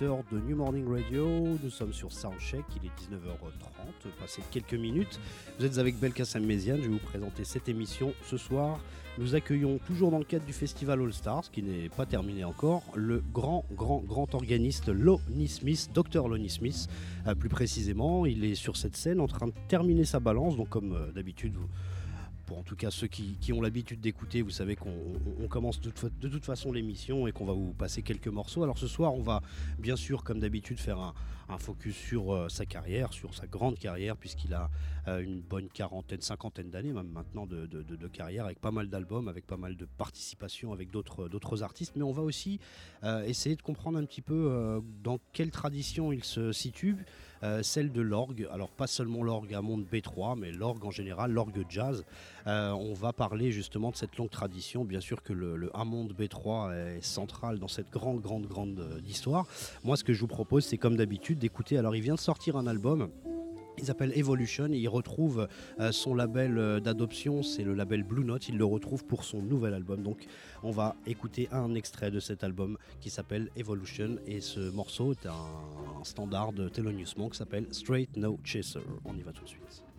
De New Morning Radio. Nous sommes sur Soundcheck, il est 19h30, passé quelques minutes. Vous êtes avec Belkacem Méziane, je vais vous présenter cette émission ce soir. Nous accueillons toujours dans le cadre du festival All Stars, qui n'est pas terminé encore, le grand, grand, grand organiste Lonnie Smith, Dr Lonnie Smith. Euh, plus précisément, il est sur cette scène en train de terminer sa balance, donc comme euh, d'habitude, vous en tout cas ceux qui, ont l'habitude d'écouter, vous savez qu'on on- on commence de, toute- façon l'émission et qu'on va vous passer quelques morceaux. Alors ce soir, on va bien sûr, comme d'habitude, faire un, focus sur euh, sa carrière, sur sa grande carrière, puisqu'il a euh, une bonne quarantaine, cinquantaine d'années même maintenant de, carrière, avec pas mal d'albums, avec pas mal de participations avec d'autres artistes. Mais on va aussi euh, essayer de comprendre un petit peu dans quelle tradition il se situe, euh, celle de l'orgue. Alors pas seulement l'orgue à monde B3, mais l'orgue en général, l'orgue jazz. Euh, on va parler justement de cette longue tradition. Bien sûr que le, Hammond B3 est central dans cette grande, grande, grande euh, histoire. Moi, ce que je vous propose, c'est comme d'habitude d'écouter. Alors, il vient de sortir un album. Il s'appelle Evolution et il retrouve son label d'adoption, c'est le label Blue Note. Il le retrouve pour son nouvel album. Donc, on va écouter un extrait de cet album qui s'appelle Evolution. Et ce morceau est un, standard de Thelonious Monk qui s'appelle Straight No Chaser. On y va tout de suite.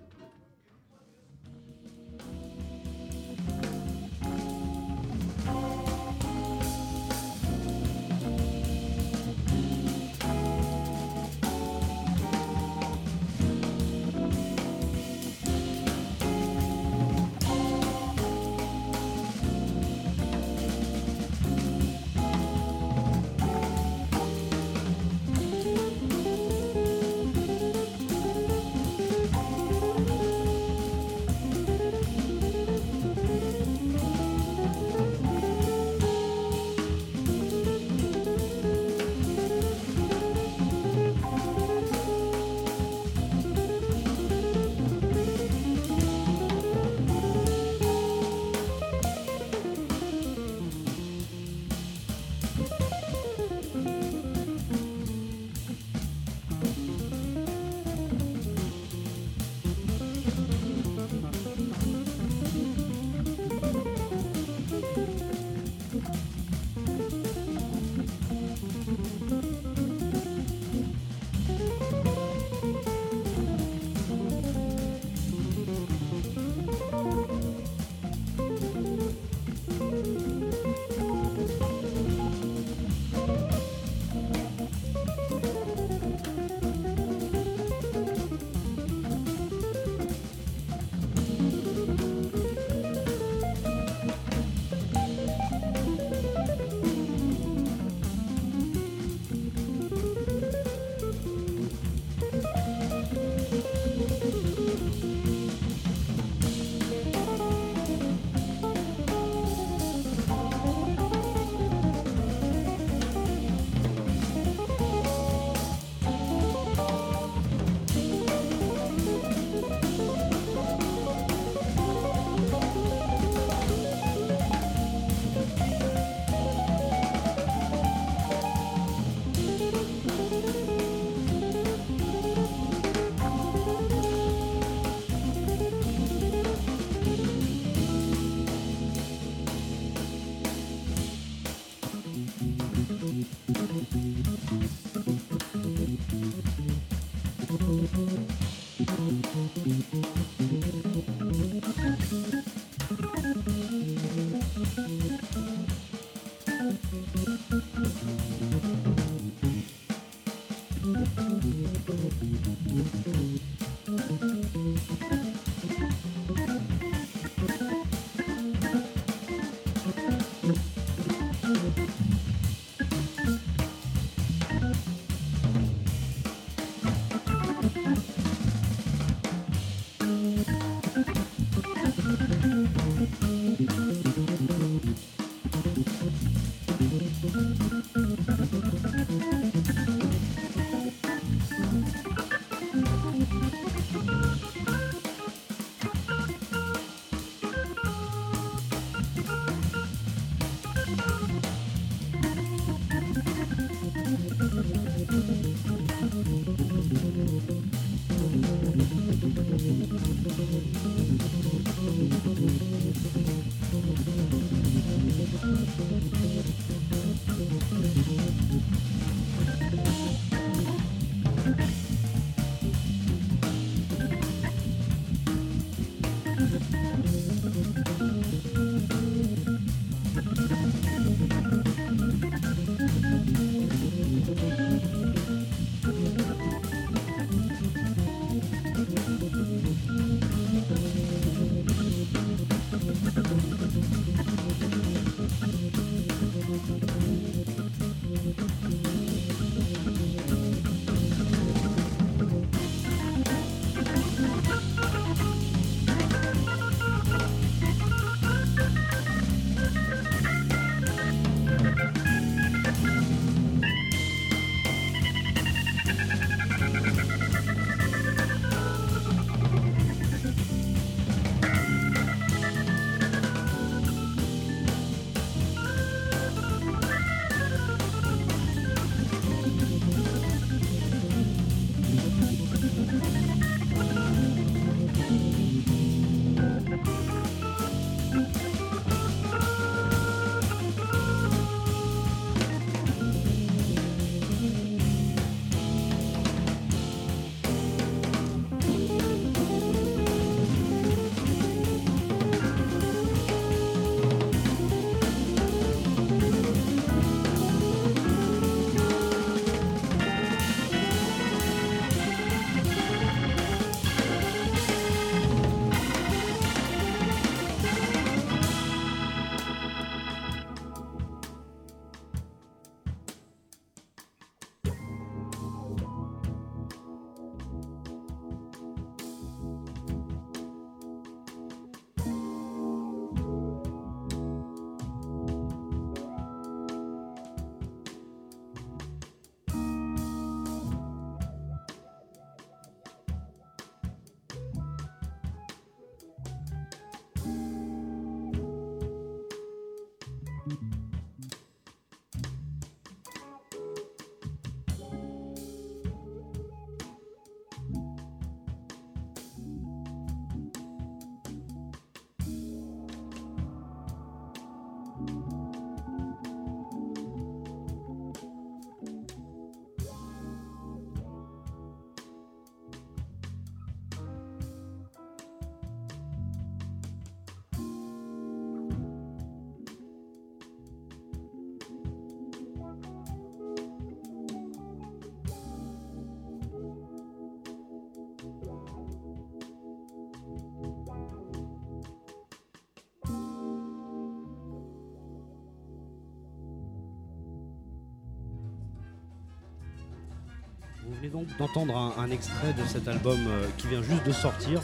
Donc d'entendre un, extrait de cet album euh, qui vient juste de sortir,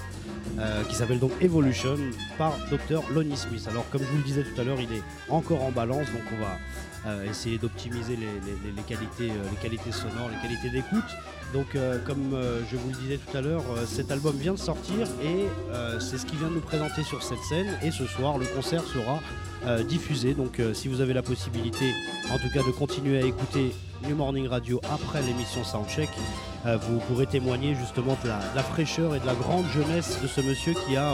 euh, qui s'appelle donc Evolution par Dr Lonnie Smith. Alors comme je vous le disais tout à l'heure, il est encore en balance, donc on va euh, essayer d'optimiser les, les- qualités, les qualités sonores, les qualités d'écoute. Donc comme je vous le disais tout à l'heure, cet album vient de sortir et c'est ce qu'il vient de nous présenter sur cette scène. Et ce soir, le concert sera euh, diffusé. Donc euh, si vous avez la possibilité, en tout cas, de continuer à écouter New Morning Radio après l'émission Soundcheck, euh, vous pourrez témoigner justement de la, de la fraîcheur et de la grande jeunesse de ce monsieur qui a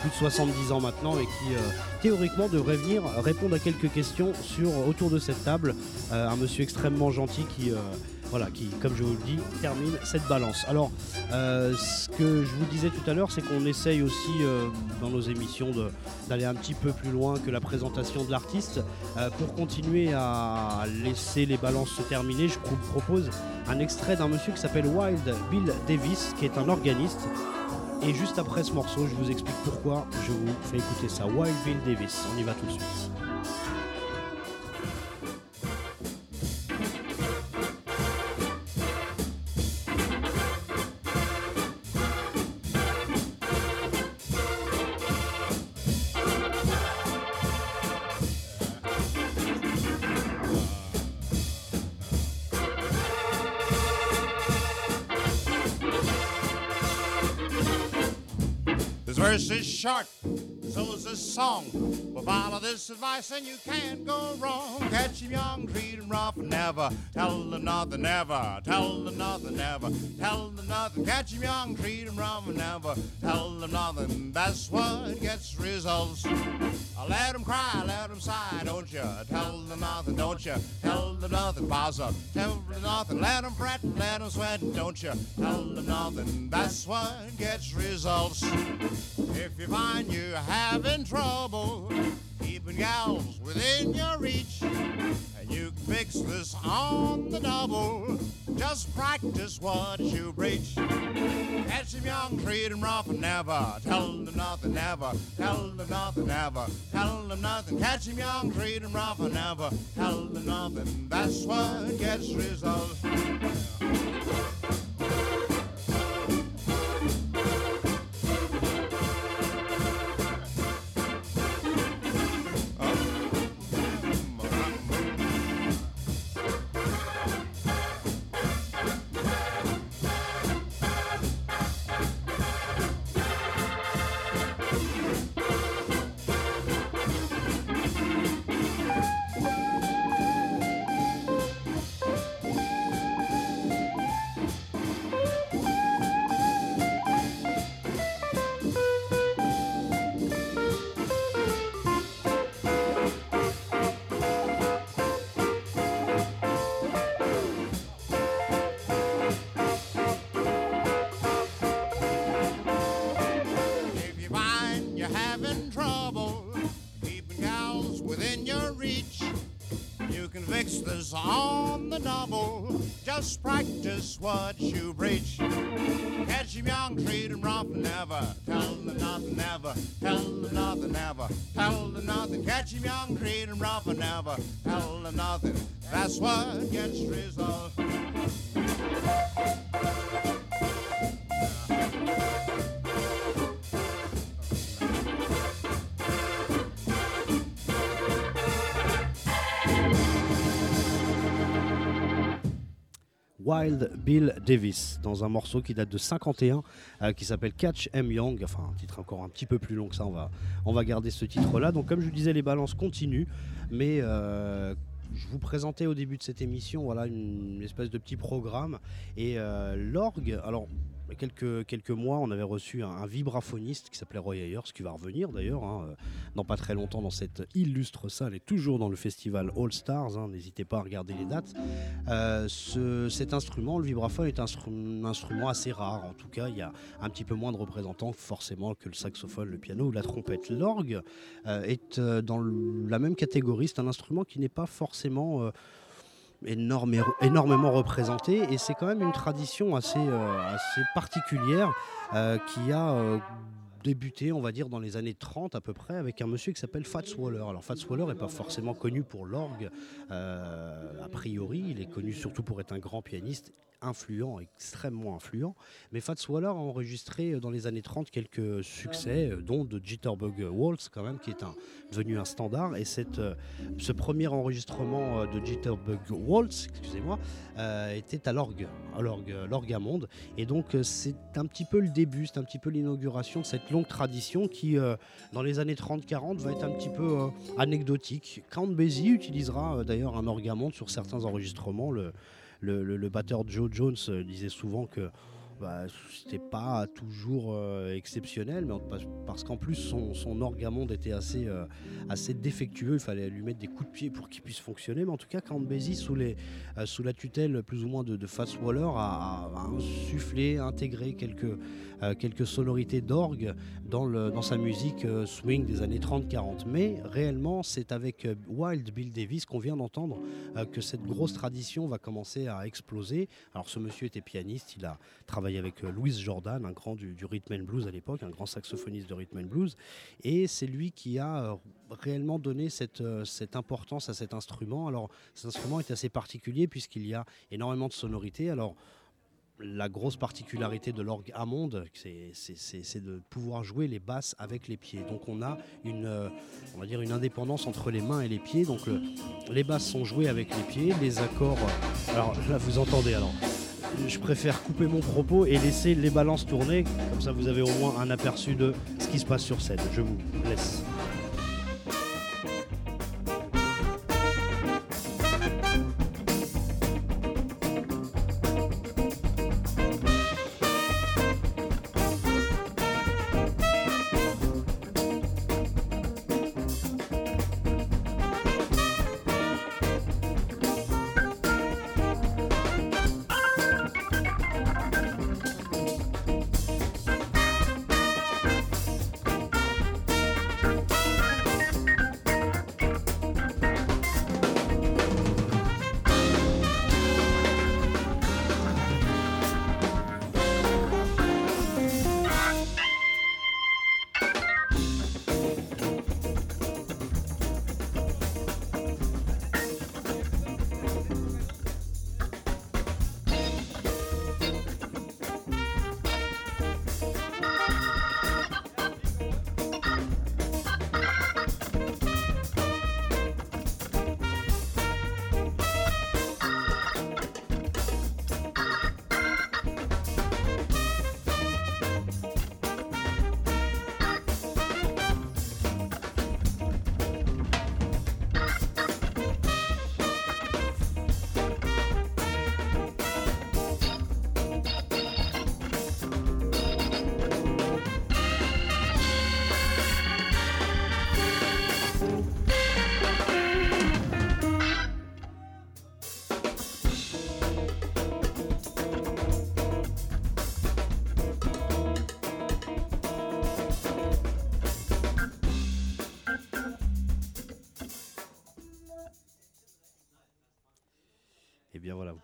plus de 70 ans maintenant et qui théoriquement devrait venir répondre à quelques questions sur autour de cette table. Un monsieur extrêmement gentil qui voilà, qui, comme je vous le dis, termine cette balance. Alors, euh, ce que je vous disais tout à l'heure, c'est qu'on essaye aussi euh, dans nos émissions d'aller un petit peu plus loin que la présentation de l'artiste. Euh, pour continuer à laisser les balances se terminer, je vous propose un extrait d'un monsieur qui s'appelle Wild Bill Davis, qui est un organiste. Et juste après ce morceau, je vous explique pourquoi je vous fais écouter ça. Wild Bill Davis, on y va tout de suite. So is this song. But follow this advice and you can't go wrong. Catch him young, treat him rough, never tell them nothing, never tell them nothing, never tell them nothing. Catch him young, treat him rough, never tell them nothing. That's what gets results. Uh, let them cry, let them sigh, don't you? Tell them nothing, don't you? Tell them nothing, bother. Tell them nothing, let them fret, let them sweat, don't you? Tell them nothing, that's what gets results. If you find you're having trouble keeping gals within your reach, and you can fix this on the double, just practice what you preach. Catch them young, treat them rough, and never tell them nothing, never tell them nothing, never tell them nothing. Catch them young, treat them rough, and never tell them nothing. That's what gets results. On the double. Just practice what you preach. Catch 'em young, treat 'em rough, never tell them nothing, never tell them nothing, never tell them nothing. Catch 'em young, treat 'em rough, never tell them nothing. That's what gets results. Bill Davis dans un morceau qui date de 51 euh, qui s'appelle Catch M Young. Enfin un titre encore un petit peu plus long que ça on va, on va garder ce titre là donc comme je vous disais les balances continuent. Mais euh, je vous présentais au début de cette émission voilà une espèce de petit programme. Et euh, l'orgue alors quelques, quelques mois, on avait reçu un, vibraphoniste qui s'appelait Roy Ayers, qui va revenir d'ailleurs, hein, euh, dans pas très longtemps dans cette illustre salle et toujours dans le festival All Stars. hein, N'hésitez pas à regarder les dates. Euh, ce- cet instrument, le vibraphone, est un instru- un instrument assez rare. En tout cas, il y a un petit peu moins de représentants forcément que le saxophone, le piano ou la trompette. L'orgue euh, est dans la même catégorie. C'est un instrument qui n'est pas forcément énormément représenté et c'est quand même une tradition assez, euh, assez particulière euh, qui a euh, débuté, on va dire, dans les années 30 à peu près, avec un monsieur qui s'appelle Fats Waller. Alors Fats Waller n'est pas forcément connu pour l'orgue, a priori, il est connu surtout pour être un grand pianiste influent, extrêmement influent. Mais Fats Waller a enregistré euh, dans les années 30 quelques succès, euh, dont de Jitterbug Waltz quand même, qui est devenu un standard. Et cette, euh, ce premier enregistrement de Jitterbug Waltz, excusez-moi, était à l'orgue, à l'orgue, à monde. Et donc c'est un petit peu le début, c'est un petit peu l'inauguration de cette longue tradition qui, dans les années 30-40, va être un petit peu anecdotique. Count Basie utilisera d'ailleurs un orgue à monde sur certains enregistrements. Le, batteur Joe Jones euh, disait souvent que bah, c'était pas toujours euh, exceptionnel, mais parce qu'en plus son, son orgamonde était assez, euh, assez défectueux, il fallait lui mettre des coups de pied pour qu'il puisse fonctionner. Mais en tout cas, sous, les, euh, sous la tutelle plus ou moins de, de Fats Waller, a, a, insufflé, intégré quelques, quelques sonorités d'orgue dans, dans sa musique swing des années 30-40. Mais réellement, c'est avec Wild Bill Davis qu'on vient d'entendre que cette grosse tradition va commencer à exploser. Alors ce monsieur était pianiste, il a travaillé avec euh, Louis Jordan, un grand du, rhythm and blues à l'époque, un grand saxophoniste de rhythm and blues. Et c'est lui qui a euh, réellement donné cette, euh, cette importance à cet instrument. Alors cet instrument est assez particulier puisqu'il y a énormément de sonorités. Alors la grosse particularité de l'orgue Hammond, c'est de pouvoir jouer les basses avec les pieds. Donc on a une, on va dire une indépendance entre les mains et les pieds. Donc les basses sont jouées avec les pieds, les accords. Alors là vous entendez alors je préfère couper mon propos et laisser les balances tourner. Comme ça, vous avez au moins un aperçu de ce qui se passe sur scène. Je vous laisse.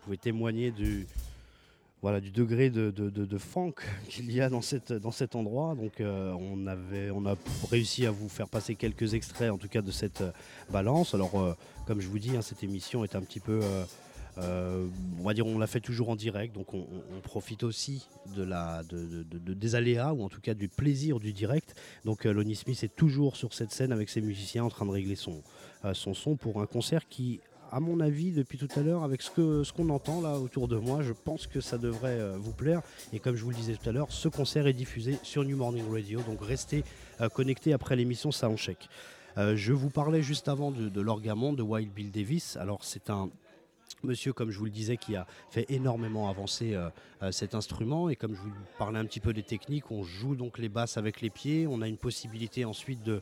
Pouvez témoigner du, voilà, du degré de, de, funk qu'il y a dans, cette, dans cet endroit. Donc euh, on, avait, on a réussi à vous faire passer quelques extraits en tout cas de cette euh, balance. Alors euh, comme je vous dis, hein, cette émission est un petit peu... on va dire on la fait toujours en direct, donc on, profite aussi de la, de, des aléas ou en tout cas du plaisir du direct. Donc Lonnie Smith est toujours sur cette scène avec ses musiciens en train de régler son son pour un concert qui à mon avis, depuis tout à l'heure, avec ce qu'on ce qu'on entend là autour de moi, je pense que ça devrait euh, vous plaire. Et comme je vous le disais tout à l'heure, ce concert est diffusé sur New Morning Radio, donc restez euh, connectés après l'émission Soundcheck. Euh, je vous parlais juste avant de, de l'orgamon de Wild Bill Davis. Alors c'est un monsieur, comme je vous le disais, qui a fait énormément avancer cet instrument. Et comme je vous parlais un petit peu des techniques, on joue donc les basses avec les pieds. On a une possibilité ensuite de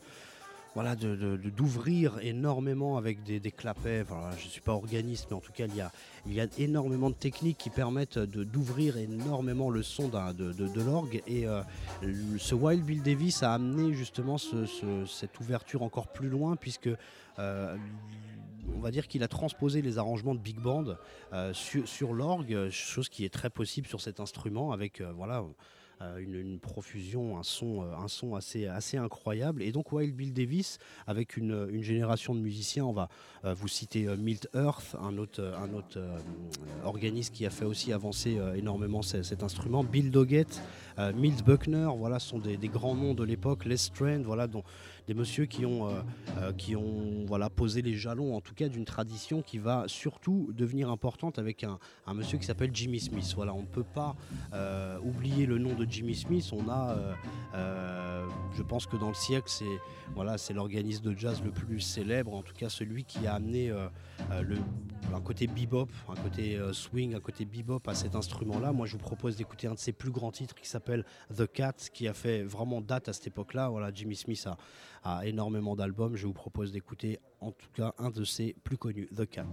voilà, d'ouvrir énormément avec des, clapets. je ne suis pas organiste, mais en tout cas, il y a, énormément de techniques qui permettent d'ouvrir énormément le son de, de, l'orgue. Et euh, ce Wild Bill Davis a amené justement cette ouverture encore plus loin, puisque euh, on va dire qu'il a transposé les arrangements de big band euh, sur, sur l'orgue, chose qui est très possible sur cet instrument avec voilà euh, une, profusion, un son, euh, un son assez, assez incroyable. Et donc Wild Bill Davis, avec une, une génération de musiciens, on va euh, vous citer Milt Earth, un autre, un autre organisme qui a fait aussi avancer énormément cet instrument, Bill Doggett, Milt Buckner, voilà, sont des, des grands noms de l'époque, Les Strand, voilà, dont des messieurs qui ont, qui ont voilà, posé les jalons, en tout cas, d'une tradition qui va surtout devenir importante avec un, un monsieur qui s'appelle Jimmy Smith. Voilà, on ne peut pas oublier le nom de Jimmy Smith. On a, je pense que dans le siècle, c'est voilà, l'organiste de jazz le plus célèbre, en tout cas celui qui a amené le, un côté bebop, un côté swing, un côté bebop à cet instrument-là. Moi, je vous propose d'écouter un de ses plus grands titres qui s'appelle The Cat, qui a fait vraiment date à cette époque-là. Voilà, Jimmy Smith a, a énormément d'albums. Je vous propose d'écouter en tout cas un de ses plus connus, The Cat.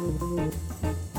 Thank you.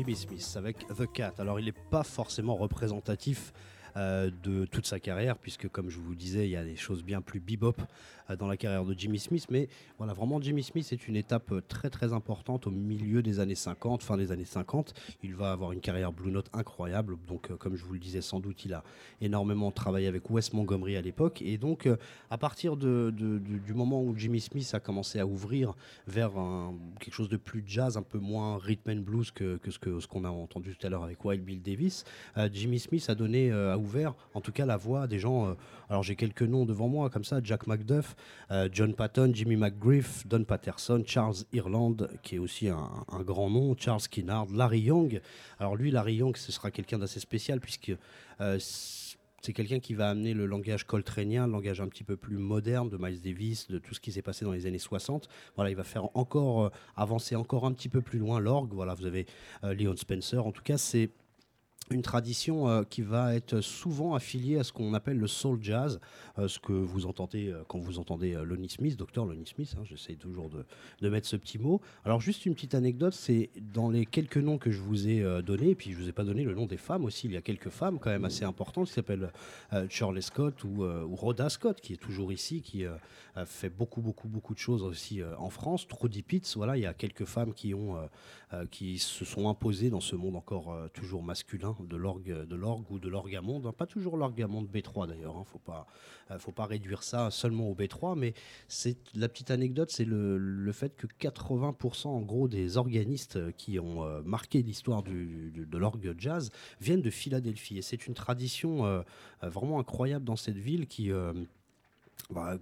Jimmy Smith avec The Cat. Alors il n'est pas forcément représentatif euh, de toute sa carrière, puisque comme je vous disais, il y a des choses bien plus bebop dans la carrière de Jimmy Smith. Mais voilà, vraiment, Jimmy Smith est une étape euh, très très importante au milieu des années 50, fin des années 50. Il va avoir une carrière Blue Note incroyable. Donc, comme je vous le disais, sans doute, il a énormément travaillé avec Wes Montgomery à l'époque. Et donc, à partir du moment où Jimmy Smith a commencé à ouvrir vers quelque chose de plus jazz, un peu moins rhythm and blues que, ce qu'on a entendu tout à l'heure avec Wild Bill Davis, Jimmy Smith a donné, a ouvert, en tout cas, la voix des gens. Euh, alors j'ai quelques noms devant moi, comme ça Jack McDuff, euh, John Patton, Jimmy McGriff, Don Patterson, Charles Ireland, qui est aussi un, grand nom, Charles Kinnard, Larry Young. Alors lui, Larry Young, ce sera quelqu'un d'assez spécial, puisque euh, c'est quelqu'un qui va amener le langage coltranien, le langage un petit peu plus moderne de Miles Davis, de tout ce qui s'est passé dans les années 60. Voilà, il va faire encore avancer encore un petit peu plus loin l'orgue. Voilà, vous avez Leon Spencer. En tout cas, c'est une tradition euh, qui va être souvent affiliée à ce qu'on appelle le soul jazz, euh, ce que vous entendez euh, quand vous entendez Lonnie Smith, docteur Lonnie Smith, hein, j'essaie toujours de, mettre ce petit mot. Alors juste une petite anecdote, c'est dans les quelques noms que je vous ai donnés, et puis je vous ai pas donné le nom des femmes aussi, il y a quelques femmes quand même assez importantes qui s'appellent Shirley Scott ou, Rhoda Scott, qui est toujours ici, qui fait beaucoup, beaucoup, beaucoup de choses aussi en France. Trudy Pitts, voilà, il y a quelques femmes qui, ont, qui se sont imposées dans ce monde encore toujours masculin de l'orgue de l'orgue ou de l'orgamonde. Hein. Pas toujours l'orgamonde B3 d'ailleurs. Hein. Faut pas euh, faut pas réduire ça seulement au B3. Mais c'est la petite anecdote, c'est le, fait que 80% en gros des organistes qui ont euh, marqué l'histoire de l'orgue jazz viennent de Philadelphie. Et c'est une tradition euh, vraiment incroyable dans cette ville qui bah,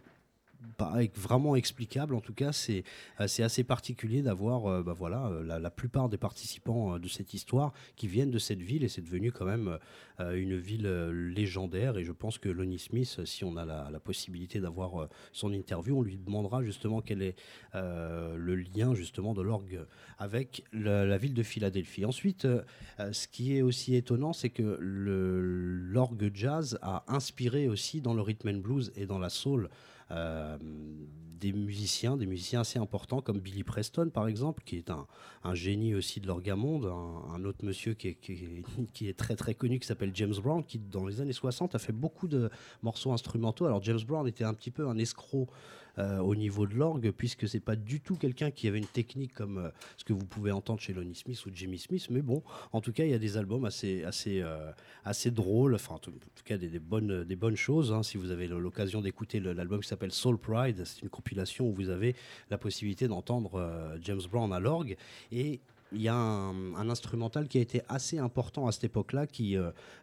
pas vraiment explicable. En tout cas, c'est assez particulier d'avoir euh, bah voilà, euh, la, plupart des participants euh, de cette histoire qui viennent de cette ville et c'est devenu quand même une ville légendaire. Et je pense que Lonnie Smith, si on a la, possibilité d'avoir son interview, on lui demandera justement quel est le lien justement de l'orgue avec la, ville de Philadelphie. Ensuite, ce qui est aussi étonnant, c'est que l'orgue jazz a inspiré aussi dans le rhythm and blues et dans la soul. Euh, des musiciens, des musiciens assez importants comme Billy Preston par exemple, qui est un, génie aussi de l'orgamonde, un, un, autre monsieur qui est, qui, est, très très connu qui s'appelle James Brown, qui dans les années 60 a fait beaucoup de morceaux instrumentaux. Alors James Brown était un petit peu un escroc euh, au niveau de l'orgue, puisque c'est pas du tout quelqu'un qui avait une technique comme euh, ce que vous pouvez entendre chez Lonnie Smith ou Jimmy Smith. Mais bon, en tout cas, il y a des albums assez, assez, euh, assez drôles, enfin, en tout cas, des, bonnes, des bonnes choses. Hein. si vous avez l'occasion d'écouter l'album qui s'appelle Soul Pride, c'est une compilation où vous avez la possibilité d'entendre James Brown à l'orgue. Et il y a un, instrumental qui a été assez important à cette époque-là, qui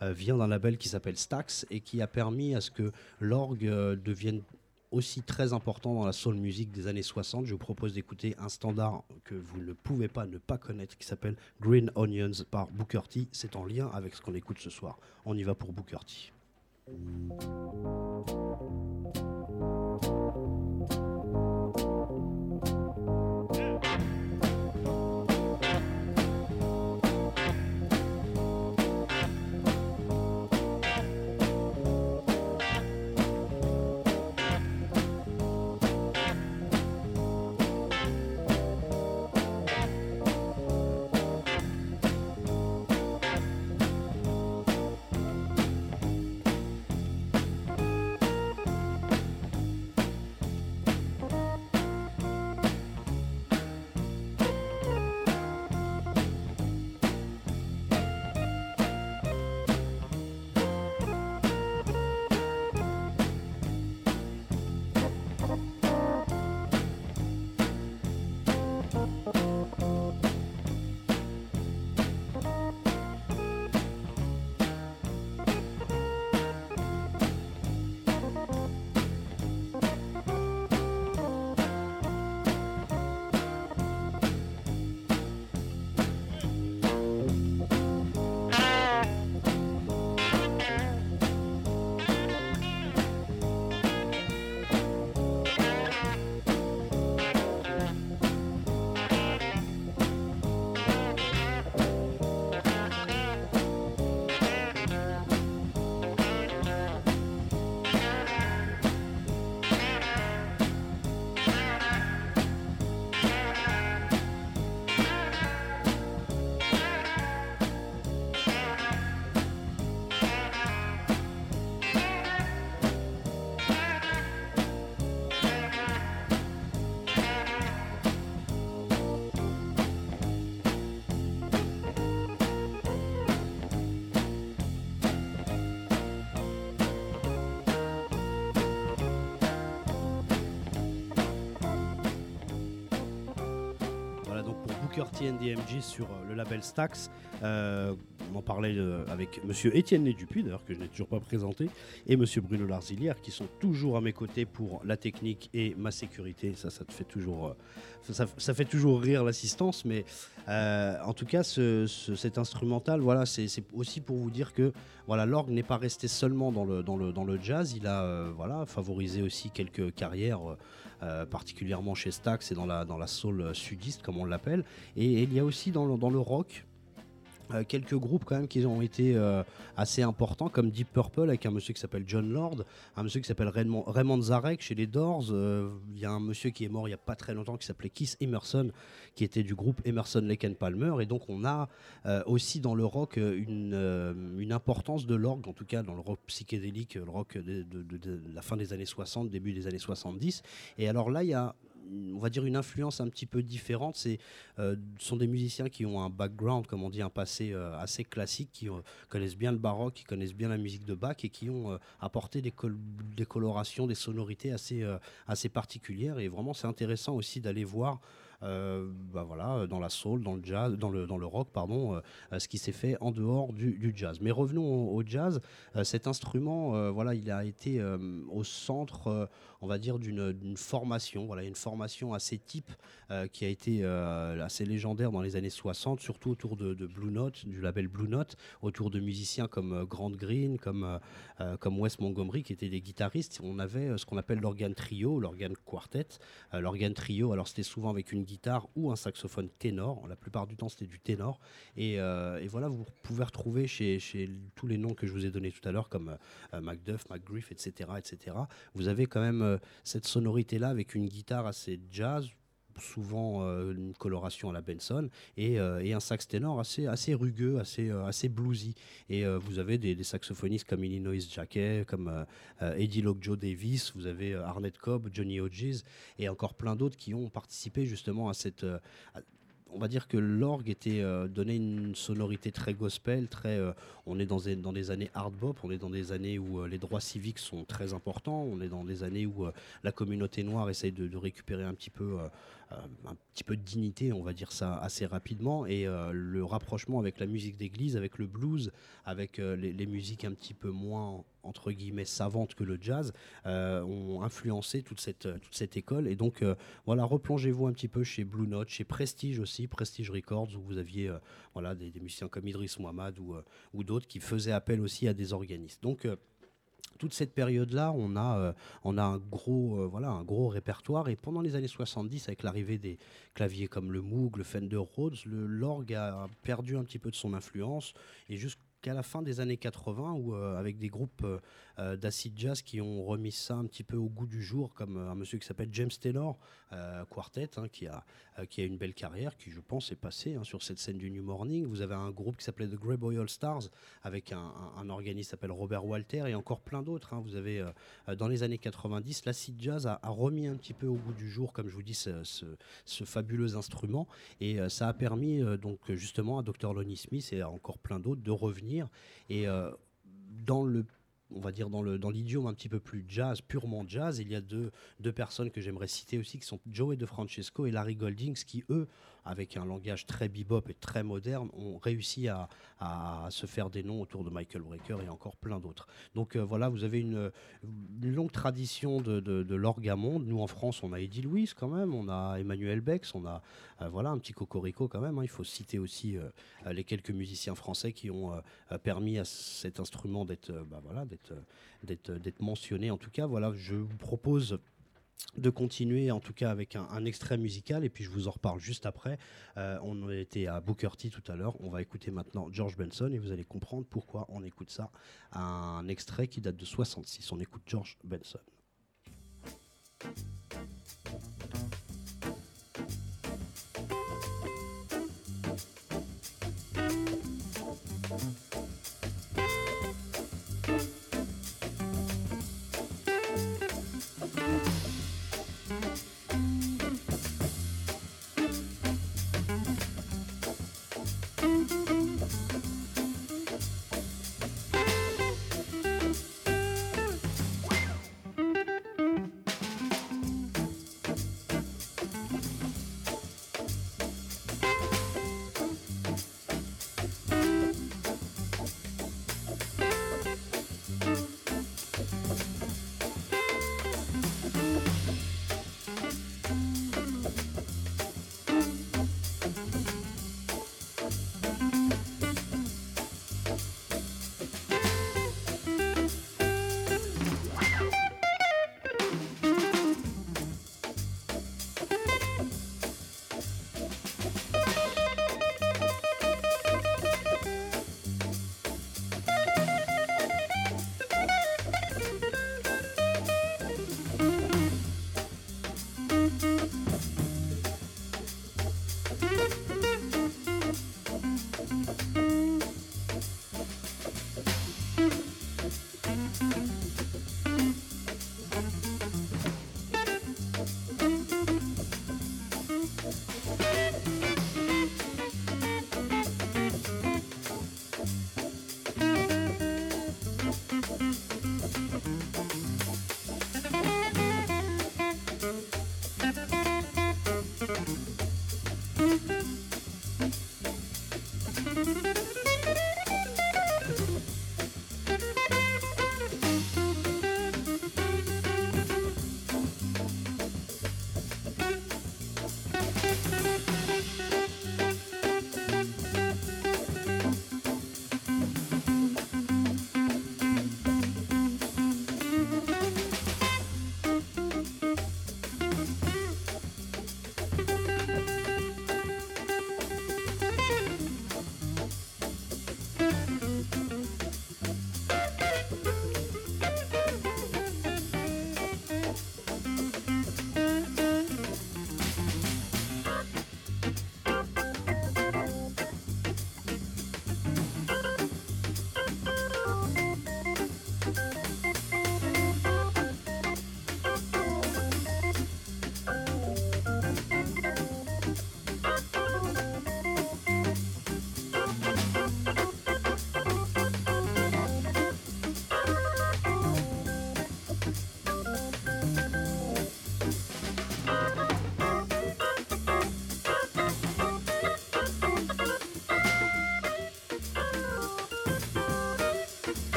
vient d'un label qui s'appelle Stax et qui a permis à ce que l'orgue devienne aussi très important dans la soul music des années 60. Je vous propose d'écouter un standard que vous ne pouvez pas ne pas connaître qui s'appelle Green Onions par Booker T. C'est en lien avec ce qu'on écoute ce soir. On y va pour Booker T. TNDMG sur euh, le label Stax. Euh, on en parlait euh, avec monsieur Étienne Dupuis, d'ailleurs, que je n'ai toujours pas présenté, et monsieur Bruno Larzilière, qui sont toujours à mes côtés pour la technique et ma sécurité. Ça, ça te fait toujours, ça, fait toujours rire l'assistance, mais en tout cas, cet instrumental, voilà, c'est aussi pour vous dire que voilà, l'orgue n'est pas resté seulement dans le, dans le, dans le jazz, il a voilà, favorisé aussi quelques carrières. Particulièrement chez Stax et dans la, dans la soul sudiste, comme on l'appelle. Et, il y a aussi dans le, dans le rock Euh, quelques groupes quand même qui ont été euh, assez importants, comme Deep Purple avec un monsieur qui s'appelle John Lord, un monsieur qui s'appelle Raymond, Raymond Zarek chez les Doors. Euh, Il y a un monsieur qui est mort il n'y a pas très longtemps qui s'appelait Keith Emerson, qui était du groupe Emerson, Lake and Palmer. Et donc on a aussi dans le rock une, une importance de l'orgue, en tout cas dans le rock psychédélique, le rock de, la fin des années 60, début des années 70. Et alors là, il y a on va dire une influence un petit peu différente. C'est euh, sont des musiciens qui ont un background, comme on dit, un passé euh, assez classique, qui euh, connaissent bien le baroque, qui connaissent bien la musique de Bach et qui ont euh, apporté des, des, colorations, des sonorités assez euh, assez particulières. Et vraiment, c'est intéressant aussi d'aller voir euh, bah voilà, dans la soul, dans le jazz, dans le, dans le rock, pardon, euh, ce qui s'est fait en dehors du, du, jazz. Mais revenons au, au jazz. Euh, cet instrument, voilà, il a été au centre, on va dire, d'une formation. Voilà, une formation assez type qui a été assez légendaire dans les années 60, surtout autour de, Blue Note, du label Blue Note, autour de musiciens comme Grant Green, comme, comme Wes Montgomery, qui étaient des guitaristes. On avait ce qu'on appelle l'organe trio, l'organe quartet. l'organe trio, alors c'était souvent avec une guitare ou un saxophone ténor. La plupart du temps, c'était du ténor. Et, euh, voilà, vous pouvez retrouver chez, tous les noms que je vous ai donnés tout à l'heure, comme euh, Macduff, McGriff, etc., etc. Vous avez quand même euh, cette sonorité-là avec une guitare assez jazz, souvent euh, une coloration à la Benson et, euh, un sax ténor assez, rugueux, assez, bluesy. Et vous avez des, saxophonistes comme Illinois Jacquet, comme Eddie Lockjaw Davis, vous avez Arnett Cobb, Johnny Hodges et encore plein d'autres qui ont participé justement à cette, on va dire que l'orgue était euh, donné une sonorité très gospel, très. Euh, on est dans des, années hard bop, on est dans des années où euh, les droits civiques sont très importants, on est dans des années où la communauté noire essaye de récupérer un petit peu un petit peu de dignité, on va dire ça assez rapidement, et le rapprochement avec la musique d'église, avec le blues, avec les, les musiques un petit peu moins entre guillemets savantes que le jazz euh, ont influencé toute cette, toute cette école. Et donc, euh, voilà, replongez-vous un petit peu chez Blue Note, chez Prestige aussi, Prestige Records, où vous aviez euh, voilà, des, des, musiciens comme Idriss Mohamed ou, ou d'autres qui faisaient appel aussi à des organistes. Donc, toute cette période-là, on a, euh, on a un, gros, euh, voilà, un gros répertoire. Et pendant les années 70, avec l'arrivée des claviers comme le Moog, le Fender Rhodes, l'orgue a perdu un petit peu de son influence. Et jusqu'à la fin des années 80, où, euh, avec des groupes euh, d'acid jazz qui ont remis ça un petit peu au goût du jour, comme un monsieur qui s'appelle James Taylor, euh, quartet, hein, qui, a, qui a une belle carrière, qui je pense est passé hein, sur cette scène du New Morning. Vous avez un groupe qui s'appelait The Grey Boy All Stars, avec un, un, organisme qui s'appelle Robert Walter, et encore plein d'autres. Hein. Vous avez, euh, dans les années 90, l'acid jazz a, remis un petit peu au goût du jour, comme je vous dis, ce, fabuleux instrument, et euh, ça a permis donc justement à Dr. Lonnie Smith et à encore plein d'autres de revenir. Et dans le on va dire dans l'idiome un petit peu plus jazz, purement jazz, il y a deux, deux personnes que j'aimerais citer aussi qui sont Joey De Francesco et Larry Goldings qui eux avec un langage très bebop et très moderne, ont réussi à, se faire des noms autour de Michael Brecker et encore plein d'autres. Donc euh, voilà, vous avez une, longue tradition de, de, de l'orgamonde. Nous en France, on a Eddie Louise quand même, on a Emmanuel Bex, on a euh, voilà un petit cocorico quand même. Hein. Il faut citer aussi euh, les quelques musiciens français qui ont permis à cet instrument d'être bah, voilà, d'être mentionné. En tout cas, voilà, je vous propose de continuer en tout cas avec un, extrait musical et puis je vous en reparle juste après. Euh, on était à Booker T tout à l'heure, on va écouter maintenant George Benson et vous allez comprendre pourquoi on écoute ça. Un extrait qui date de 66, on écoute George Benson.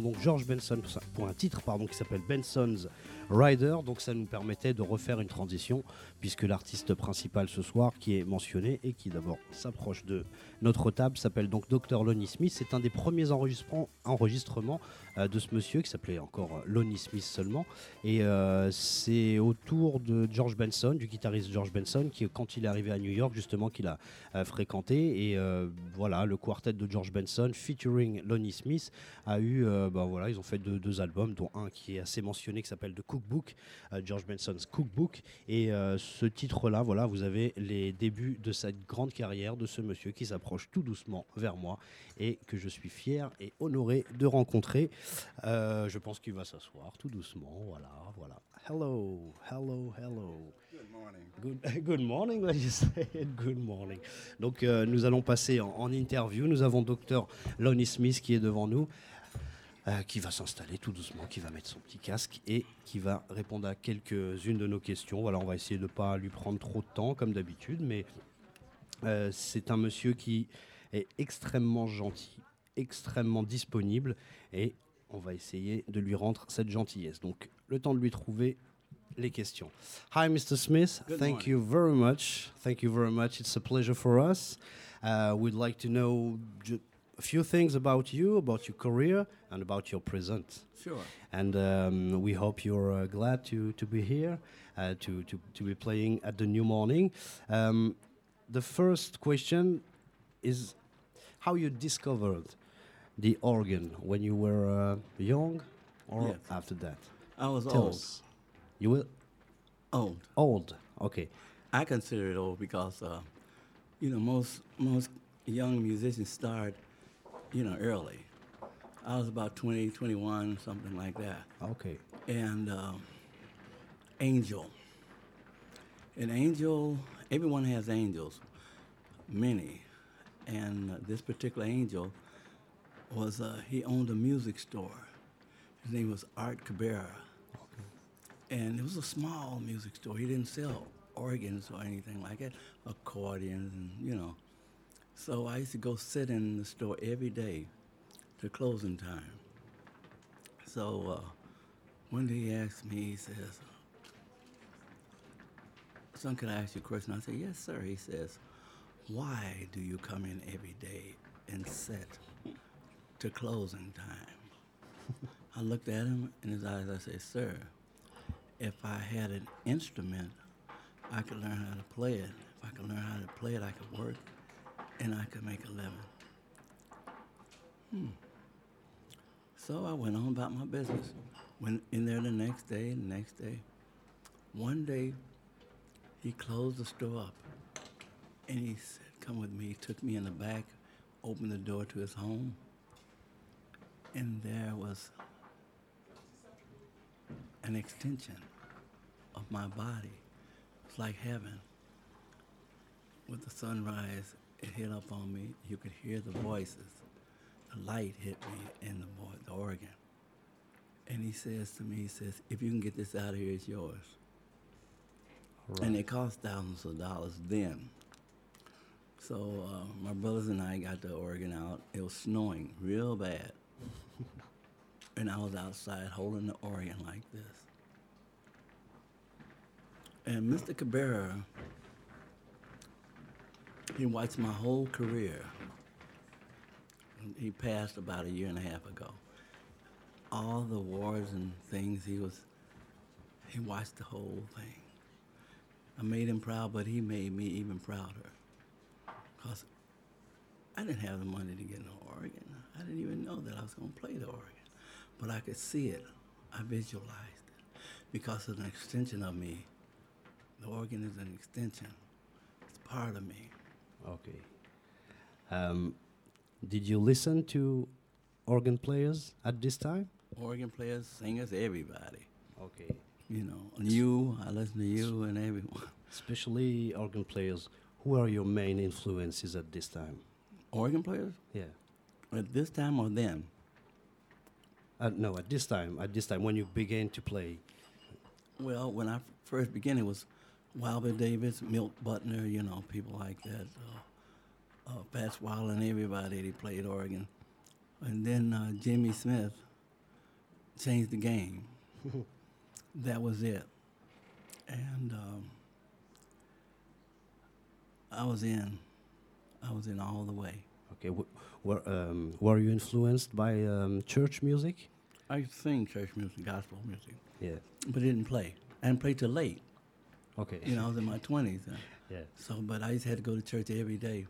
Donc George Benson pour un titre pardon, qui s'appelle Benson's Rider. Donc ça nous permettait de refaire une transition puisque l'artiste principal ce soir qui est mentionné et qui d'abord s'approche de notre table s'appelle donc Dr. Lonnie Smith. C'est un des premiers enregistrements, enregistrements euh, de ce monsieur qui s'appelait encore Lonnie Smith seulement. Et euh, c'est autour de George Benson, du guitariste George Benson, qui quand il est arrivé à New York justement qu'il a euh, fréquenté. Et voilà, le quartet de George Benson featuring Lonnie Smith a eu, ben voilà, ils ont fait deux, deux, albums, dont un qui est assez mentionné qui s'appelle The Cookbook, George Benson's Cookbook. Et ce titre-là, voilà, vous avez les débuts de cette grande carrière de ce monsieur qui s'approche tout doucement vers moi et que je suis fier et honoré de rencontrer. Euh, je pense qu'il va s'asseoir tout doucement. Voilà, voilà. Hello, hello, hello. Good morning. Good, good morning, Good morning. Donc, euh, nous allons passer en, en, interview. Nous avons docteur Lonnie Smith qui est devant nous. Euh, qui va s'installer tout doucement, qui va mettre son petit casque et qui va répondre à quelques-unes de nos questions. Voilà, on va essayer de ne pas lui prendre trop de temps comme d'habitude, mais euh, c'est un monsieur qui est extrêmement gentil, extrêmement disponible et on va essayer de lui rendre cette gentillesse. Donc, le temps de lui trouver les questions. Hi, Mr. Smith. Good Thank morning. you very much. Thank you very much. It's a pleasure for us. Uh, we'd like to know a few things about you, about your career, and about your present. Sure. And um, we hope you're uh, glad to, to be here, uh, to, to, to be playing at the New Morning. Um, the first question is how you discovered the organ when you were uh, young or Yes. after that? I was Tell old. us. You were Old. old. Okay. I consider it old because, uh, you know, most most young musicians start, you know, early. I was about 20, 21, something like that. Okay. And um, Angel. An angel, everyone has angels, many. And uh, this particular angel was, uh, he owned a music store. His name was Art Cabrera. And it was a small music store. He didn't sell organs or anything like that, accordions, and you know. So I used to go sit in the store every day to closing time. So uh, one day he asked me, he says, Son, can I ask you a question? I said, Yes, sir. He says, Why do you come in every day and sit to closing time? I looked at him in his eyes. I said, Sir, if I had an instrument, I could learn how to play it. If I could learn how to play it, I could work and I could make a living. Hmm. So I went on about my business. Went in there the next day, the next day. One day, he closed the store up and he said, Come with me. He took me in the back, opened the door to his home, and there was an extension of my body. It's like heaven. With the sunrise, it hit up on me. You could hear the voices. The light hit me in the, the organ. And he says to me, he says, if you can get this out of here, it's yours. Right. And it cost thousands of dollars then. So uh, my brothers and I got the organ out. It was snowing real bad. And I was outside holding the organ like this. And Mr. Cabrera, he watched my whole career. He passed about a year and a half ago. All the wars and things, he was, he watched the whole thing. I made him proud, but he made me even prouder. Because I didn't have the money to get an organ. I didn't even know that I was going to play the organ. But I could see it. I visualized it. Because it's an extension of me. The organ is an extension. It's part of me. Okay. Um, did you listen to organ players at this time? Organ players, singers, everybody. Okay. You know, you, I listen to you and everyone. Especially organ players. Who are your main influences at this time? Organ players? Yeah. At this time or then? Uh, no, at this time. At this time, when you began to play. Well, when I first began, it was Wild Bill Davis, Milt Buckner, you know, people like that. Uh, uh, Fats Waller and everybody, they played organ. And then uh, Jimmy Smith changed the game. that was it. And um, I was in. I was in all the way. Okay, were um, were you influenced by um, church music? I sing church music, gospel music, Yeah. but didn't play. I didn't play till late. Okay. You know, I was in my 20s. uh, Yeah. So, but I used to have to go to church every day.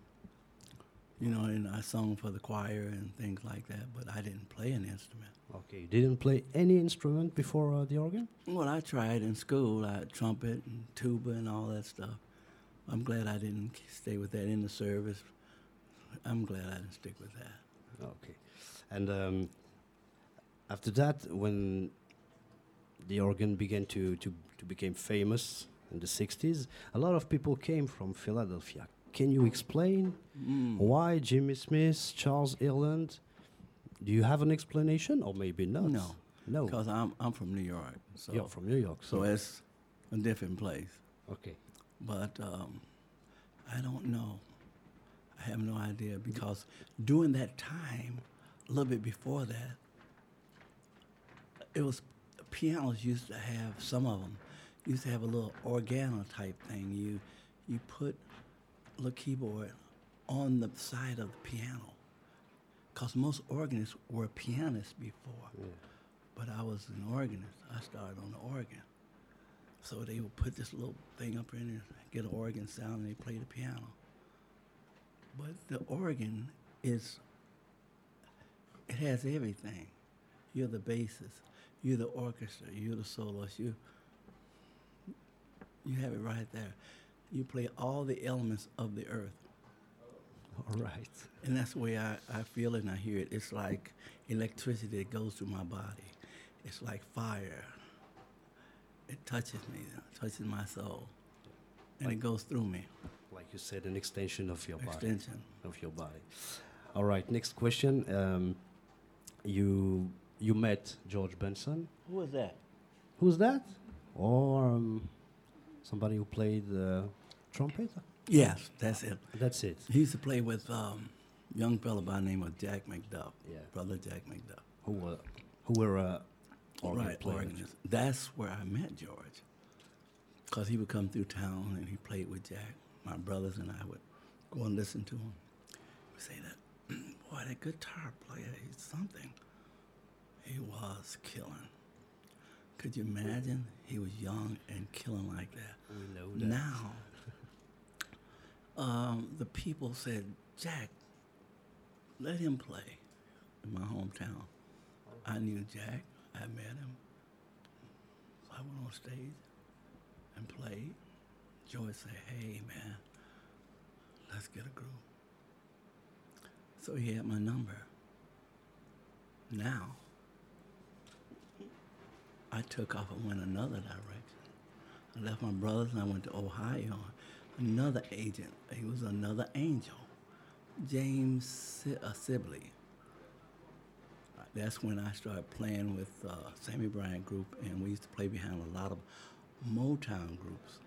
You know, and I sung for the choir and things like that, but I didn't play an instrument. Okay. You didn't play any instrument before uh, the organ? Well, I tried in school. I had trumpet and tuba and all that stuff. I'm glad I didn't stay with that in the service. I'm glad I didn't stick with that. Okay. And um, after that, when the organ began to, to, to become famous in the 60s, a lot of people came from Philadelphia. Can you explain Mm. why Jimmy Smith, Charles Earland? Do you have an explanation, or maybe not? No, No. because I'm I'm from New York, so You're from New York, so it's a different place. okay. But um, I don't know. I have no idea because during that time, a little bit before that, it was pianos used to have some of them used to have a little organo type thing. You you put the keyboard on the side of the piano. Cause most organists were pianists before, but I was an organist. I started on the organ. So they would put this little thing up in there, get an organ sound, and they play the piano. But the organ is, it has everything. You're the bassist, you're the orchestra, you're the soloist, you, you have it right there. You play all the elements of the earth. All right. And that's the way I, I feel it and I hear it. It's like electricity that goes through my body. It's like fire. It touches me, it touches my soul. And it goes through me. Like you said, an extension of your body. Extension. Of your body. All right. Next question. Um, you you met George Benson. Who was that? Who's that? Or um, somebody who played uh, trumpet? Yes, that's it. That's it. He used to play with um, a young fellow by the name of Jack McDuff. Yeah. Brother Jack McDuff. Who were who were uh, organ right, organist. That's where I met George. Because he would come through town and he played with Jack. My brothers and I would go and listen to him. We say that, boy, that guitar player, he's something. He was killing. Could you imagine? He was young and killing like that. We know that. Now, um, the people said, Jack, let him play in my hometown. I knew Jack. I met him. So I went on stage and played. George said, hey, man, let's get a group. So he had my number. Now, I took off and went another direction. I left my brothers and I went to Ohio. Another agent, he was another angel, James Sibley. That's when I started playing with uh, Sammy Bryant Group, and we used to play behind a lot of Motown groups.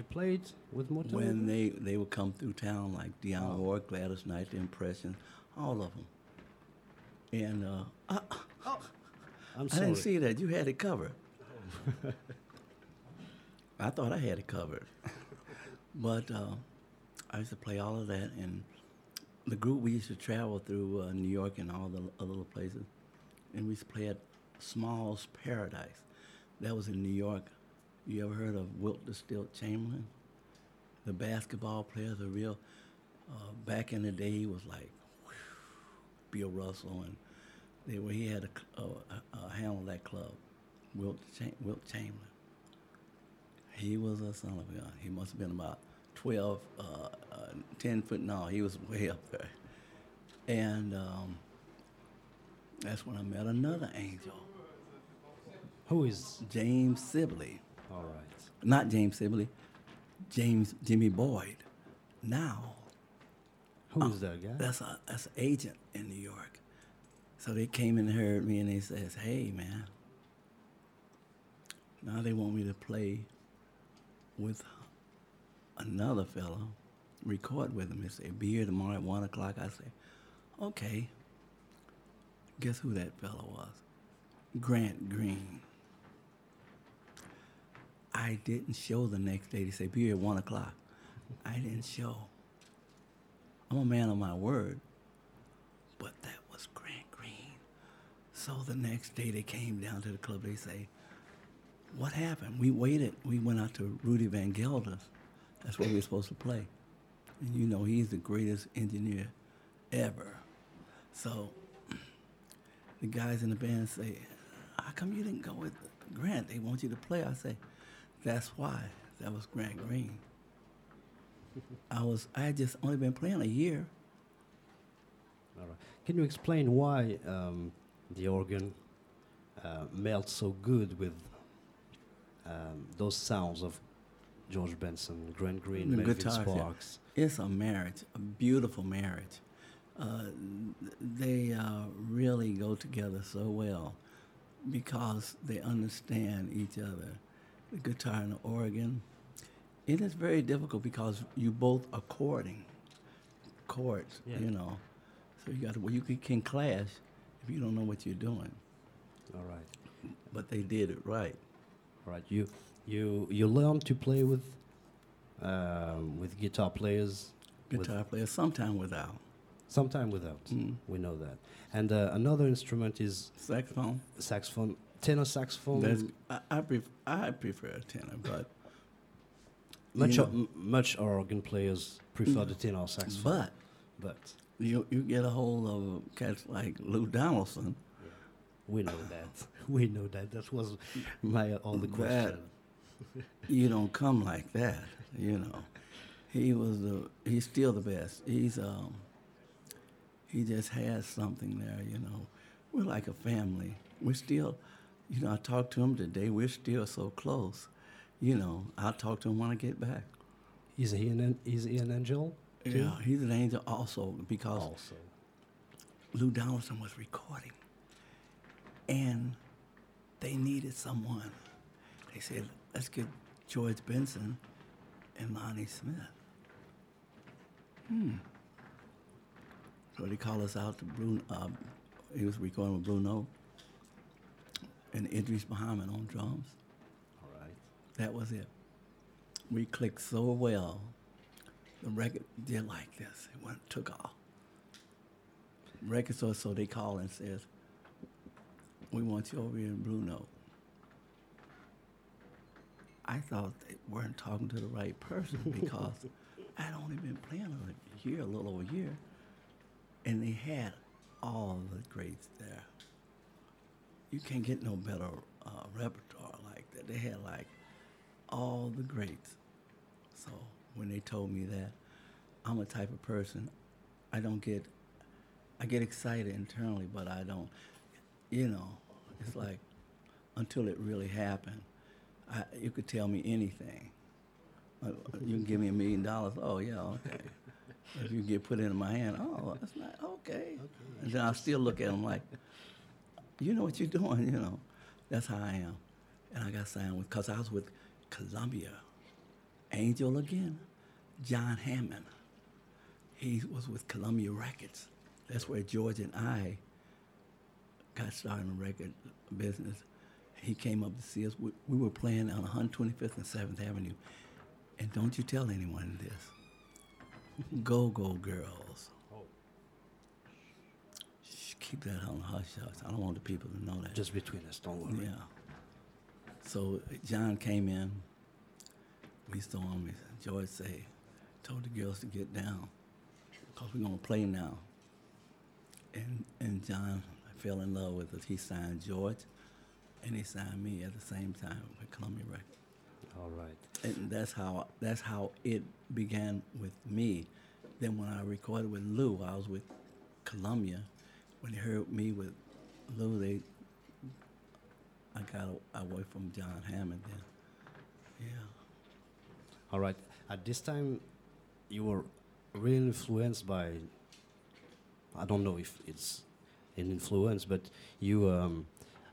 You played with Motown? When they, they would come through town, like Dionne Ward, Gladys Knight, The Impression, all of them. And uh, I, I'm I sorry. didn't see that. You had it covered. I thought I had it covered. but uh, I used to play all of that. And the group, we used to travel through uh, New York and all the other little places. And we used to play at Small's Paradise. That was in New York. You ever heard of Wilt the Stilt Chamberlain? The basketball player, the real, uh, back in the day, he was like Bill Russell, and they were, he had a, a, a, handle that club, Wilt, Cha- Wilt Chamberlain. He was a son of a gun. He must have been about 12, uh, uh, 10 foot no, he was way up there. And um, that's when I met another angel, Who is? James Sibley. Not James Sibley, James Jimmy Boyd. Now, Who is uh, that guy? That's a that's an agent in New York. So they came and heard me and they says, Hey man, now they want me to play with another fellow, record with him. They say, Be here tomorrow at one o'clock. I say, Okay. Guess who that fellow was? Grant Green. I didn't show the next day. They say, be here at 1 o'clock. I didn't show. I'm a man of my word. But that was Grant Green. So the next day they came down to the club. They say, what happened? We waited. We went out to Rudy Van Gelder's. That's where we were supposed to play. And you know, he's the greatest engineer ever. So the guys in the band say, how come you didn't go with Grant? They want you to play. I say, that's why. That was Grant Green. I was I had just only been playing a year. All right. Can you explain why um, the organ uh, melts so good with um, those sounds of George Benson, Grant Green, Melvin guitars, yeah. Sparks? It's a marriage, a beautiful marriage. Uh, they uh, really go together so well because they understand each other. The guitar and the organ. It is very difficult because you both are chording, chords, Yeah. you know. So you got to, well, you can, clash if you don't know what you're doing. All right. But they did it right. All right. You you you learn to play with um, with guitar players. with- Guitar player, sometime without. sometime without. Mm. We know that. And uh, another instrument is Saxophone. saxophone, tenor saxophone. That's, I, I, pref- I prefer tenor, but much you o- much organ players prefer the tenor saxophone. but but you you get a hold of cats like Lou Donaldson. we know that. We know that. That was my other That- question. You don't come like that, you know. He was the he's still the best. He's um he just has something there, you know. We're like a family. We're still you know, I talked to him today, we're still so close. You know, I'll talk to him when I get back. Is he an an- is he an angel? too? Yeah, he's an angel also because Also. Lou Donaldson was recording, and they needed someone. They said, "Let's get George Benson and Lonnie Smith." Hmm. So they called us out to Blue. Um, he was recording with Bruno and Idris Muhammad on drums. All right. That was it. We clicked so well. The record did like this. It went took off. Record store, so they call and says, "We want you over here in Blue Note." I thought they weren't talking to the right person because I'd only been playing a year, a little over a year, and they had all the greats there. You can't get no better uh, repertoire like that. They had like all the greats. So when they told me that, I'm a type of person, I don't get, I get excited internally, but I don't, you know, it's like until it really happened, I, you could tell me anything. Uh, You can give me a million dollars, oh yeah, okay. If you get put into my hand, oh, that's not, okay. And then I still look at them like, you know what you're doing, you know. That's how I am. And I got signed with, because I was with Columbia. Angel again, John Hammond. He was with Columbia Records. That's where George and I got started in the record business. He came up to see us. We, we were playing on 125th and 7th Avenue. And don't you tell anyone this. Go Go Girls. Keep that on hush hush. I don't want the people to know that. Just between us, don't worry. Yeah. So John came in. We saw him. George say, told the girls to get down, cause we're gonna play now. And and John fell in love with us. He signed George, and he signed me at the same time with Columbia Records. All right. And that's how that's how it began with me. Then when I recorded with Lou, I was with Columbia. When they heard me with Lou, they I got away from John Hammond then. Yeah. All right. At this time, you were really influenced by. I don't know if it's an influence, but you um,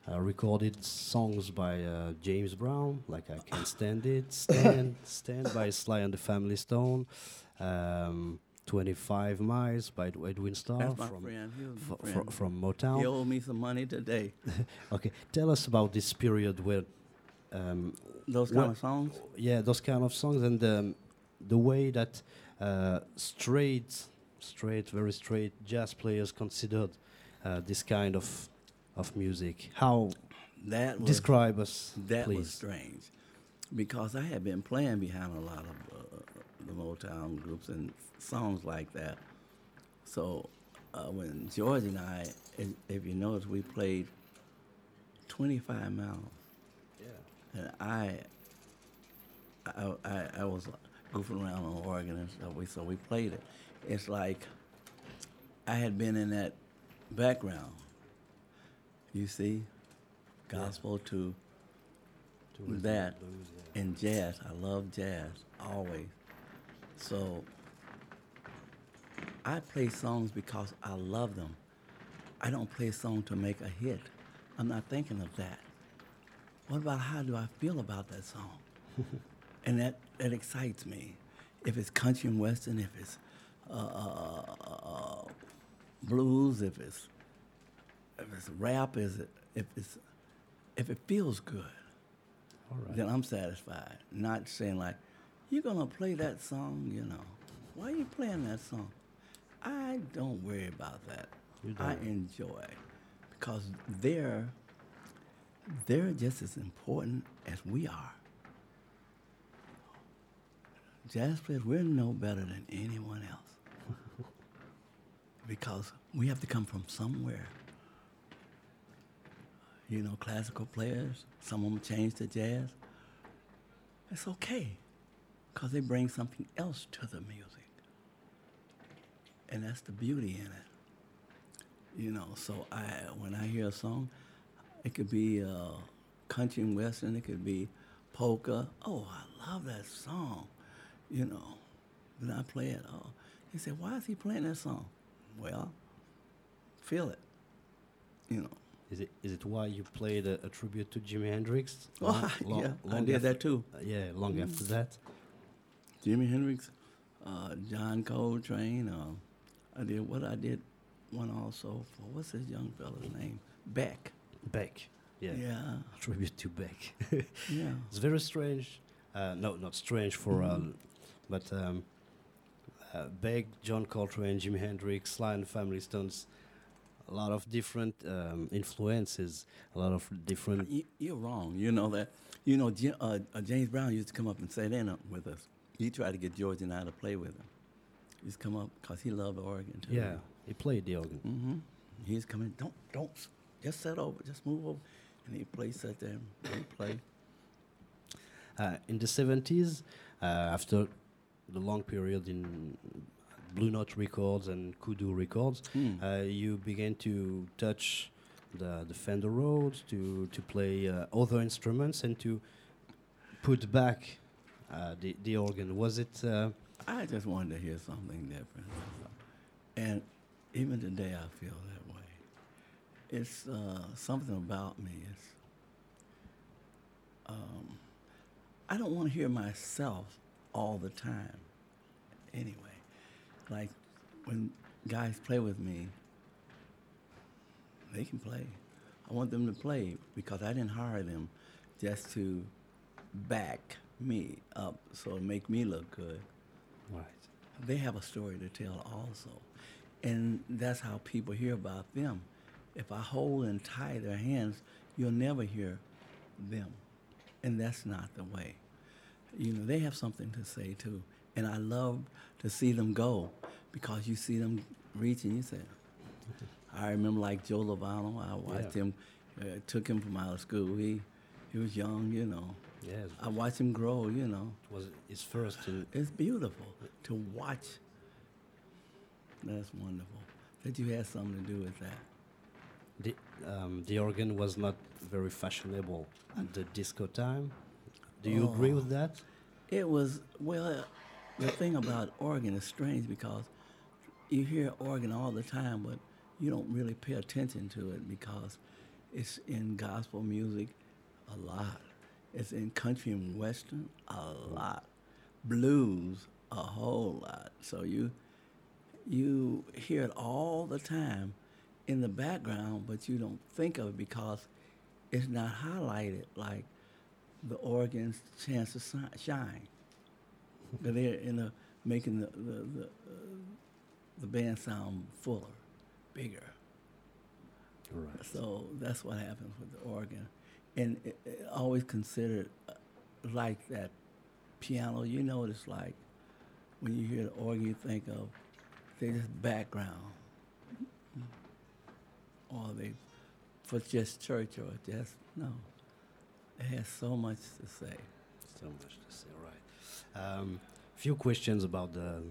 uh, recorded songs by uh, James Brown, like "I Can't Stand It," "Stand," "Stand" by Sly and the Family Stone. Um, 25 Miles by Edwin Starr from, friend. He was my fro- fro- friend. from He Motown. owed me some money today. Okay, tell us about this period where, um, Those kind of songs. yeah, those kind of songs and um, the way that uh, straight, straight, very straight jazz players considered uh, this kind of of music. How That was describe us, that please? was strange, because I had been playing behind a lot of uh, the Motown groups and songs like that. So uh, when George and I, if, you notice, we played 25 miles. Yeah. And I, I, I, I was goofing around on organ and stuff. We, so we played it. It's like I had been in that background. You see, gospel to To that blues, yeah. and jazz. I love jazz always. So I play songs because I love them. I don't play a song to make a hit. I'm not thinking of that. What about how do I feel about that song? and that, that excites me. If it's country and western, if it's uh, uh, uh, blues, if it's if it's rap, is it if it's if it feels good All right. then I'm satisfied. Not saying like, you're gonna play that song, you know. Why are you playing that song? I don't worry about that. You I enjoy because they're they're just as important as we are. Jazz players, we're no better than anyone else. because we have to come from somewhere. You know, classical players, some of them change to jazz. It's okay, because they bring something else to the music. And that's the beauty in it. You know, so I when I hear a song, it could be uh, country and western, it could be polka. Oh, I love that song. You know, when I play it, oh, he said, why is he playing that song? Well, feel it. You know. Is it is it why you played a, a tribute to Jimi Hendrix? Oh, Long- long- yeah, I did after- that too. uh, yeah, long after that. Jimi Hendrix, uh, John Coltrane. Uh, I did what I did one also for what's this young fella's name? Beck. Beck. Yeah. Yeah. Tribute to Beck. Yeah. it's very strange. Uh, no, not strange for, uh, but um, uh, Beck, John Coltrane, Jimi Hendrix, Sly and Family Stones. A lot of different um, influences. A lot of different. You, you're wrong. You know that. You know, J- uh, uh, James Brown used to come up and sit in with us. He tried to get George and I to play with him. He's come up because he loved the organ too. Yeah, he played the organ. Mm-hmm. He's coming. Don't, don't. Just sit over. Just move over. And he play, sit there, and he play. Uh, in the 70s, uh, after the long period in Blue Note Records and Kudu Records, Hmm. uh, you began to touch the, the Fender Rhodes, to, to play uh, other instruments, and to put back uh, the, the organ. Was it. Uh, I just wanted to hear something different. And even today, I feel that way. It's uh, something about me. It's, um, I don't want to hear myself all the time. Anyway, like when guys play with me, they can play. I want them to play because I didn't hire them just to back me up so it make me look good right. they have a story to tell also. And that's how people hear about them. If I hold and tie their hands, you'll never hear them. And that's not the way. You know, they have something to say too. And I love to see them go because you see them reach and you say, I remember like Joe Lovano, I watched Yeah. him, uh, took him from out of school. He, he was young, you know. Yes, I watched him grow, you know. it was his first. It's beautiful to watch. That's wonderful. That you had something to do with that. the, um, the organ was not very fashionable at the disco time. Do you agree with that? It was well. The thing about organ is strange because you hear organ all the time, but you don't really pay attention to it because it's in gospel music a lot. It's in country and western a lot. Blues a whole lot. So you you hear it all the time in the background, but you don't think of it because it's not highlighted like the organ's chance to si- shine. but they're in the making the the the, uh, the band sound fuller, bigger. Right. So that's what happens with the organ, and it, it always considered uh, like that piano. You know, what it's like when you hear the organ, you think of they just background, or they for just church or just no. It has so much to say. So much to say, right? Um, few questions about the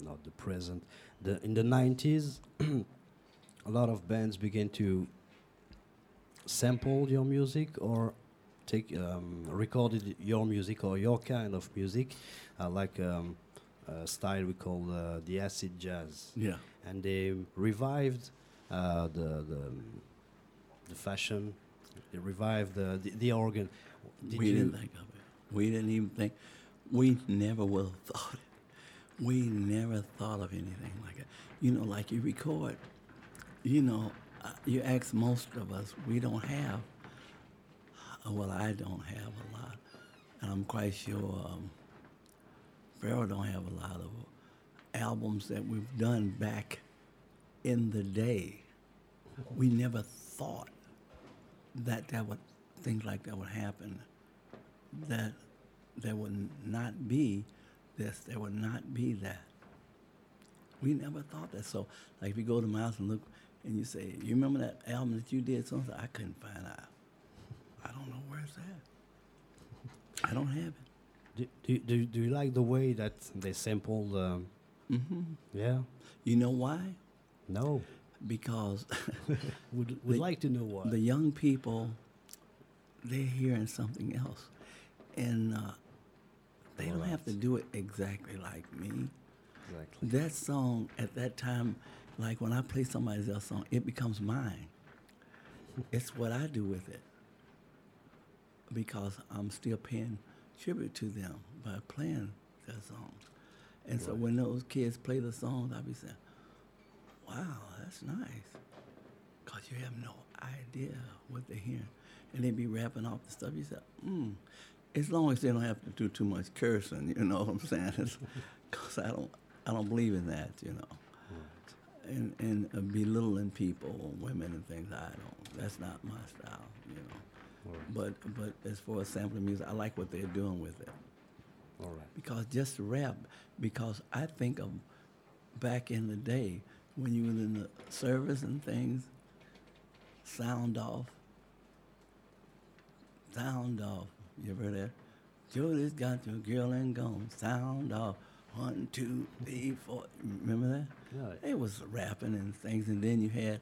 not the present. The in the nineties, a lot of bands began to sample your music or take um, recorded your music or your kind of music, uh, like um, a style we call uh, the acid jazz, Yeah. and they revived uh, the the the fashion. They revived the the, the organ. Did we didn't think of it. We didn't even think. We never would have thought it. We never thought of anything like it. You know, like you record. You know, you ask most of us. We don't have. Well, I don't have a lot, and I'm quite sure um, Pharaoh don't have a lot of albums that we've done back in the day. We never thought that that would things like that would happen. That there would not be this, there would not be that. We never thought that. So, like, if you go to my house and look, and you say, "You remember that album that you did?" So I couldn't find out. I don't know where's that. I don't have it. Do, do, do, do you like the way that they sampled? Um, hmm yeah, You know why? no. Because Would would The- like to know why. the young people, they're hearing something else, and uh, they don't have to do it exactly like me. exactly. That song at that time, like when I play somebody else's song, it becomes mine. it's what I do with it because I'm still paying tribute to them by playing their songs. And so when those kids play the songs, I'll be saying, wow, that's nice. Because you have no idea what they're hearing. And they be rapping off the stuff. You say, hmm. As long as they don't have to do too much cursing, you know what I'm saying? Because I don't, I don't believe in that, you know. And, and belittling people, women and things, I don't. That's not my style, you know. Alright. But but as far as sampling music, I like what they're doing with it All right. because just rap. Because I think of back in the day when you was in the service and things, sound off, sound off. You ever heard that? Jody's got your girl and gone. Sound off. One, two, three, four. Remember that? Yeah. They was rapping and things, and then you had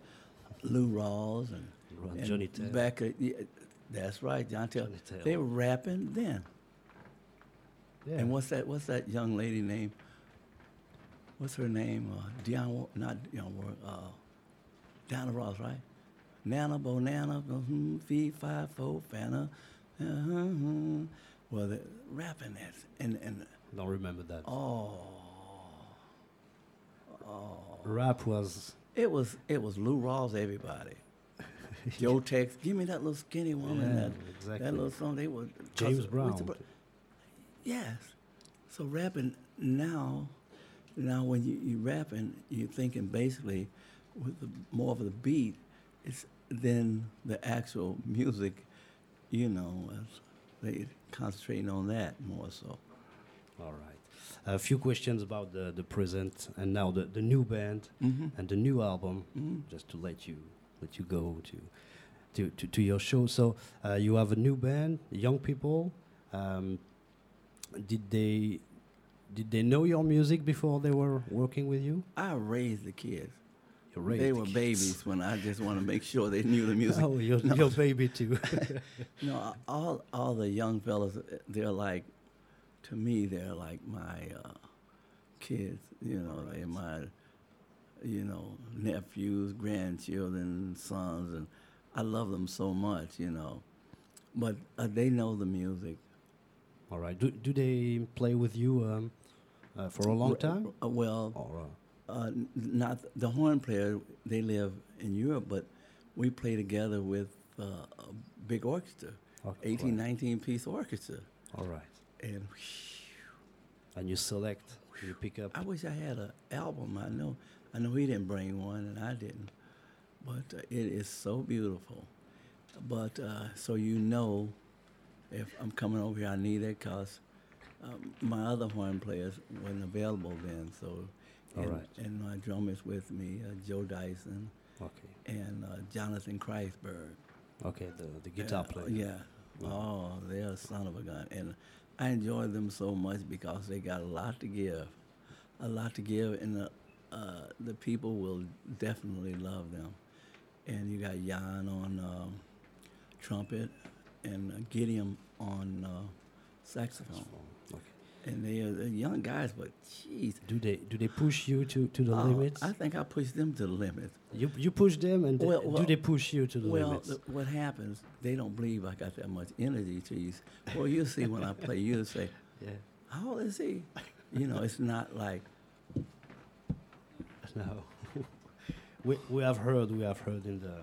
Lou Rawls and, Ron- and Johnny. Back, at- yeah, that's right, John Tell. Johnny Tell. They were rapping then. Yeah. And what's that? What's that young lady name? What's her name? Uh, Dionne, Wa- not Dionne Uh, Diana Ross, right? Nana Bonana, mm, fee five four fana. Uh-huh. Well, the rapping that, and and Don't remember that. oh, Rap was it was it was Lou Rawls, everybody. Joe Tex, give me that little skinny woman. Yeah, that, exactly. that little song they were. James Brown. bro- Yes. So rapping now, now when you you rapping, you're thinking basically with the, more of the beat, it's than the actual music. You know, they concentrating on that more so. all right. A few questions about the the present and now the the new band Mm-hmm. and the new album. Mhm. Just to let you let you go to to to, to your show. So uh, you have a new band, young people. Um, did they did they know your music before they were working with you? I raised the kids. You raised they the were kids. babies when I just want to make sure they knew the music. Oh, your, No. your baby too. No, all all the young fellas, they're like, to me, they're like my uh, kids. You know, they're my, you know, nephews, grandchildren, sons, and I love them so much. You know, but uh, they know the music. All right. Do do they play with you um, uh, for a long time? uh, well, Or uh, Uh, not the horn player. They live in Europe, but we play together with uh, a big orchestra, Okay, 18, right. 19 piece orchestra, All right. And And you select, you pick up. I wish I had an album. I know, I know he didn't bring one, and I didn't, but uh, it is so beautiful. But uh, so you know, if I'm coming over here, I need it because um, my other horn players weren't available then. So, All and, right. and my drummers with me, uh, Joe Dyson Okay. and uh, Jonathan Kreisberg. Okay, the, the guitar Uh, player. Yeah. Oh, they're a son of a gun. And I enjoy them so much because they got a lot to give. A lot to give, and the, uh, the people will definitely love them. And you got Jan on um, trumpet and uh, Gideon on uh, saxophone. And they are they're young guys, but jeez. Do they do they push you to, to the uh, limits? I think I pushed them to the limit. you you push them, and they- Well, do they push you to the Well, limits? th- what happens, they don't believe I got that much energy to use. Well, you see when I play, you say, yeah. how old is he? You know, it's not like, No. we we have heard we have heard in the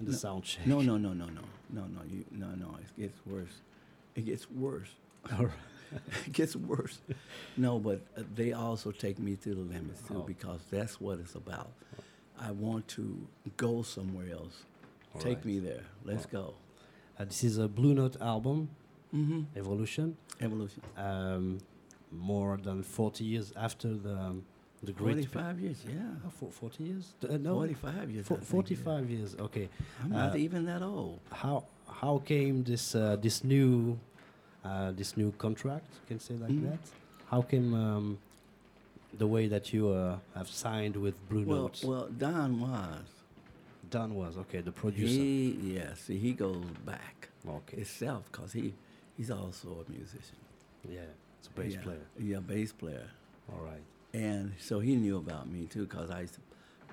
in the No, sound check. no, no, no, no, no, no, no, you, no, no, it gets worse. It gets worse. All right. it gets worse. No, but uh, they also take me to the limits too Oh. because that's what it's about. I want to go somewhere else. All take right. me there. Let's go. Uh, this is a Blue Note album, Mm-hmm. Evolution. Evolution. Um, more than 40 years after the um, the great. 45 years, yeah. Oh, for 40 years? Uh, no. 45 years. Fo- I think, yeah. 45 years. Okay. I'm not Uh, even that old. How how came this uh, this new uh, this new contract? You can say like Mhm. that. How came um, the way that you uh, have signed with Blue Well, Note? well, Don Was. Don Was okay. The producer. He, yeah, see, he goes back okay. itself because he, he's also a musician. yeah. It's a bass yeah, player. Yeah, bass player. All right. And so he knew about me too because I used to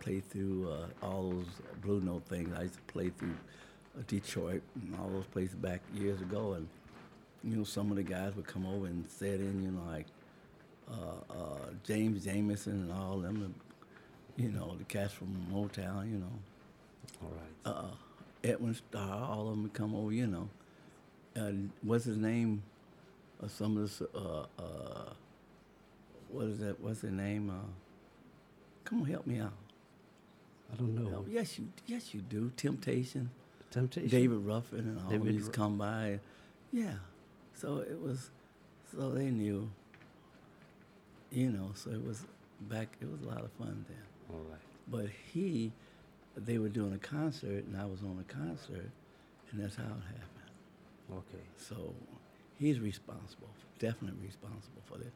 play through uh, all those Blue Note things. I used to play through uh, Detroit and all those places back years ago. And, you know, some of the guys would come over and sit in, you know, like uh, uh, James Jamerson and all them, you know, the cats from Motown, you know. All right. uh, Edwin Starr, all of them would come over, you know. And what's his name? Uh, some of this, uh, uh, what is that? What's their name? Uh, come on, help me out. I don't know. Oh, yes, you, yes, you do. Temptation, Temptation. David Ruffin, and all of David them used Ru- come by. Yeah, so it was, so they knew. You know, so it was back. It was a lot of fun then. All right. But he, they were doing a concert, and I was on a concert, and that's how it happened. Okay. So he's responsible, definitely responsible for that.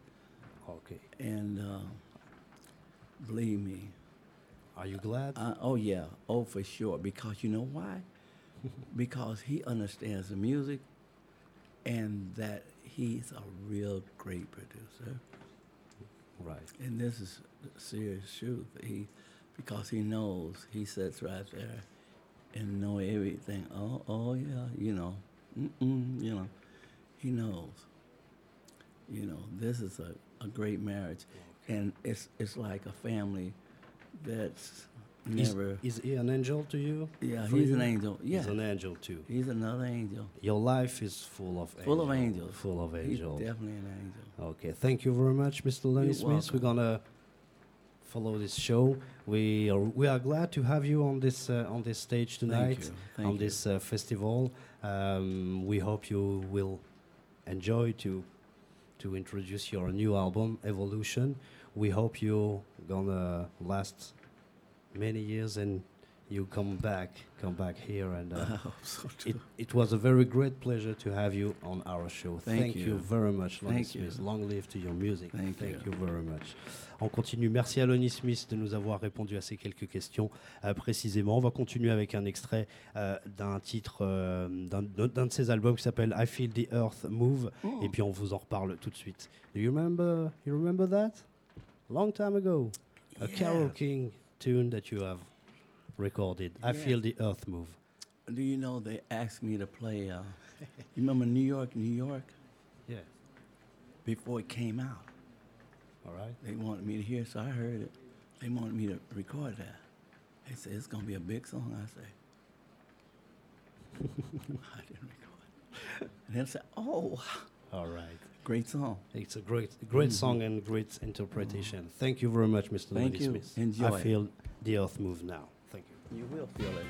Okay. And uh, believe me, Are you glad? uh, oh yeah, oh for sure. Because you know why? because he understands the music, and that he's a real great producer. right. And this is serious truth. He, because he knows, he sits right there and know everything. Oh, oh yeah, you know, Mm-mm, you know, he knows. You know, this is a, a great marriage, and it's it's like a family that's never. is he an angel to you? yeah, for he's you? an angel. Yeah, He's an angel too. he's another angel. Your life is full of angels. Full of angels. Full of He's angels. definitely an angel. Okay, thank you very much, Mr. Lonnie Smith. We're gonna follow this show. We are we are glad to have you on this uh, on this stage tonight, you. Thank on you. this uh, festival. Um, we hope you will enjoy to to introduce your new album, Evolution. We hope you're gonna last many years and you come back, come back here and. Uh. It, it was a very great pleasure to have you on our show. Thank you. you. very much, Lonnie Thank you. Smith. Long live to your music. Thank you. you very much. On continue. Merci à Lonnie Smith de nous avoir répondu à ces quelques questions euh, précisément. On va continuer avec un extrait euh, d'un titre euh, d'un de ses albums qui s'appelle I Feel the Earth Move. Oh. Et puis on vous en reparle tout de suite. Do you remember, you remember that? Long time ago. A Yeah. Carol King tune that you have recorded. I Feel the Earth Move. Do you know they asked me to play? Uh, you remember New York, New York? Yeah. Before it came out, All right. they wanted me to hear, so I heard it. they wanted me to record that. They said it's gonna be a big song. I say, I didn't record. And they said, oh, All right. Great song. It's a great, great mm-hmm. song and great interpretation. Mm-hmm. Thank you very much, Mr. Thank you. Smith. Enjoy I feel the earth move now. Thank you. You will feel it.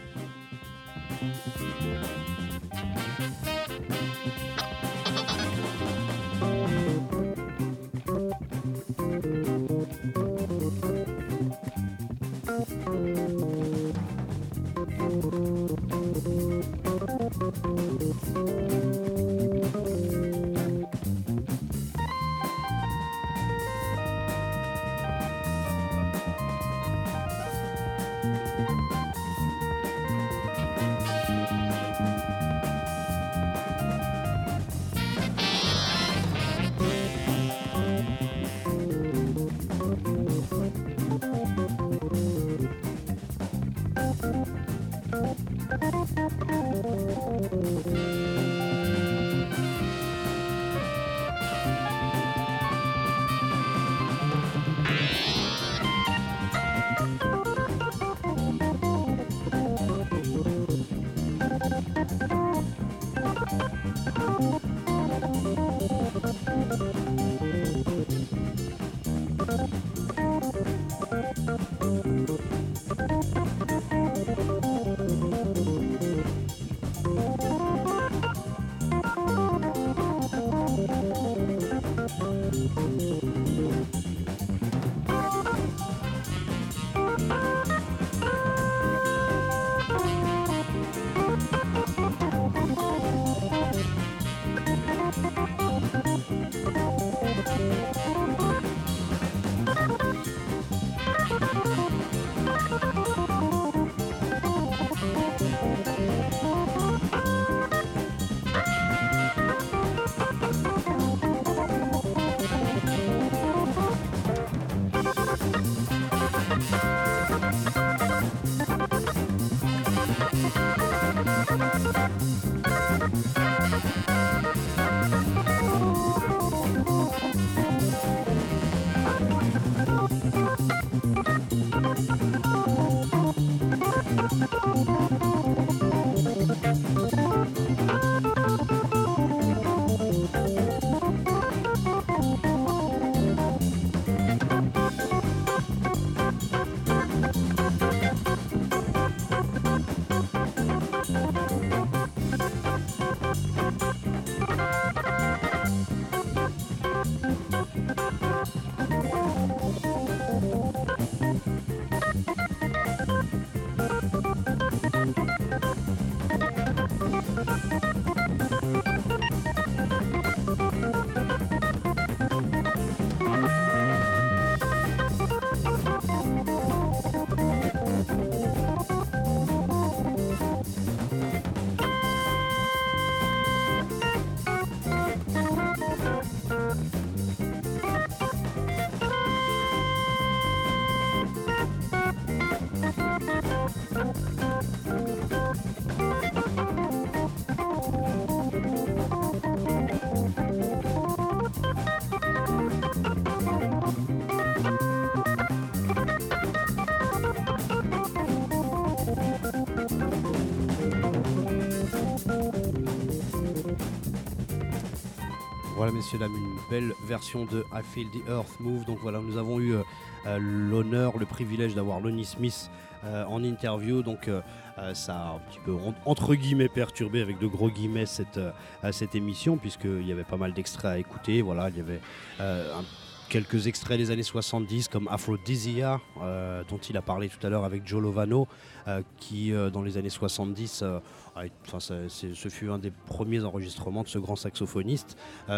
Voilà, messieurs, dames, une belle version de I Feel the Earth Move. Donc voilà, nous avons eu euh, euh, l'honneur, le privilège d'avoir Lonnie Smith euh, en interview. Donc ça a un petit peu en- entre guillemets perturbé avec de gros guillemets cette, cette émission, puisqu'il y avait pas mal d'extraits à écouter. Voilà, il y avait un- quelques extraits des années 70 comme Aphrodisia, euh, dont il a parlé tout à l'heure avec Joe Lovano, euh, qui euh, dans les années 70, euh, enfin, ce fut un des premiers enregistrements de ce grand saxophoniste.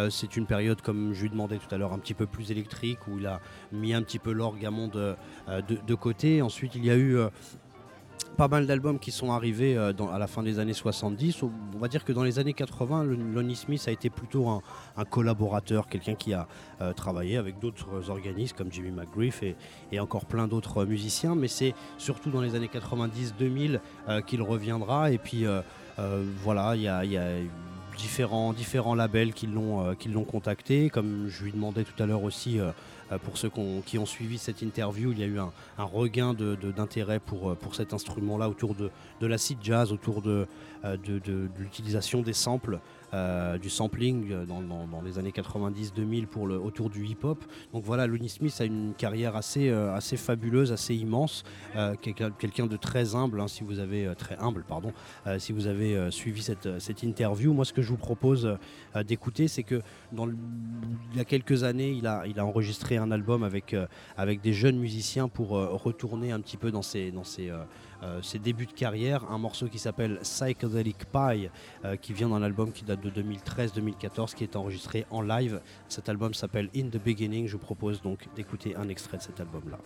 C'est une période, comme je lui demandais tout à l'heure, un petit peu plus électrique, où il a mis un petit peu l'orgue à monde de, côté. Ensuite, il y a eu pas mal d'albums qui sont arrivés euh, à la fin des années 70. On va dire que dans les années 80, le- Lonnie Smith a été plutôt un, collaborateur, quelqu'un qui a euh, travaillé avec d'autres organismes comme Jimmy McGriff et, encore plein d'autres musiciens. Mais c'est surtout dans les années 90-2000 euh, qu'il reviendra. Et puis voilà, il y a, différents, différents labels qui l'ont qui l'ont contacté. Comme je lui demandais tout à l'heure aussi, pour ceux qui ont suivi cette interview, il y a eu un, regain d'intérêt pour, pour cet instrument-là autour de, de l'acid jazz, autour de, de l'utilisation des samples. Euh, du sampling euh, dans, les années 90-2000 pour le, autour du hip-hop. Donc voilà, Lonnie Smith a une carrière assez, euh, assez fabuleuse, assez immense, quelqu'un de très humble, hein, si vous avez très humble, pardon, si vous avez suivi cette, cette, interview. Moi, ce que je vous propose d'écouter, c'est que dans il y a quelques années, il a, il a enregistré un album avec, avec des jeunes musiciens pour retourner un petit peu dans ses, dans ses euh, ses débuts de carrière, un morceau qui s'appelle Psychedelic Pie, euh, qui vient d'un album qui date de 2013-2014, qui est enregistré en live. Cet album s'appelle In the Beginning. Je vous propose donc d'écouter un extrait de cet album-là.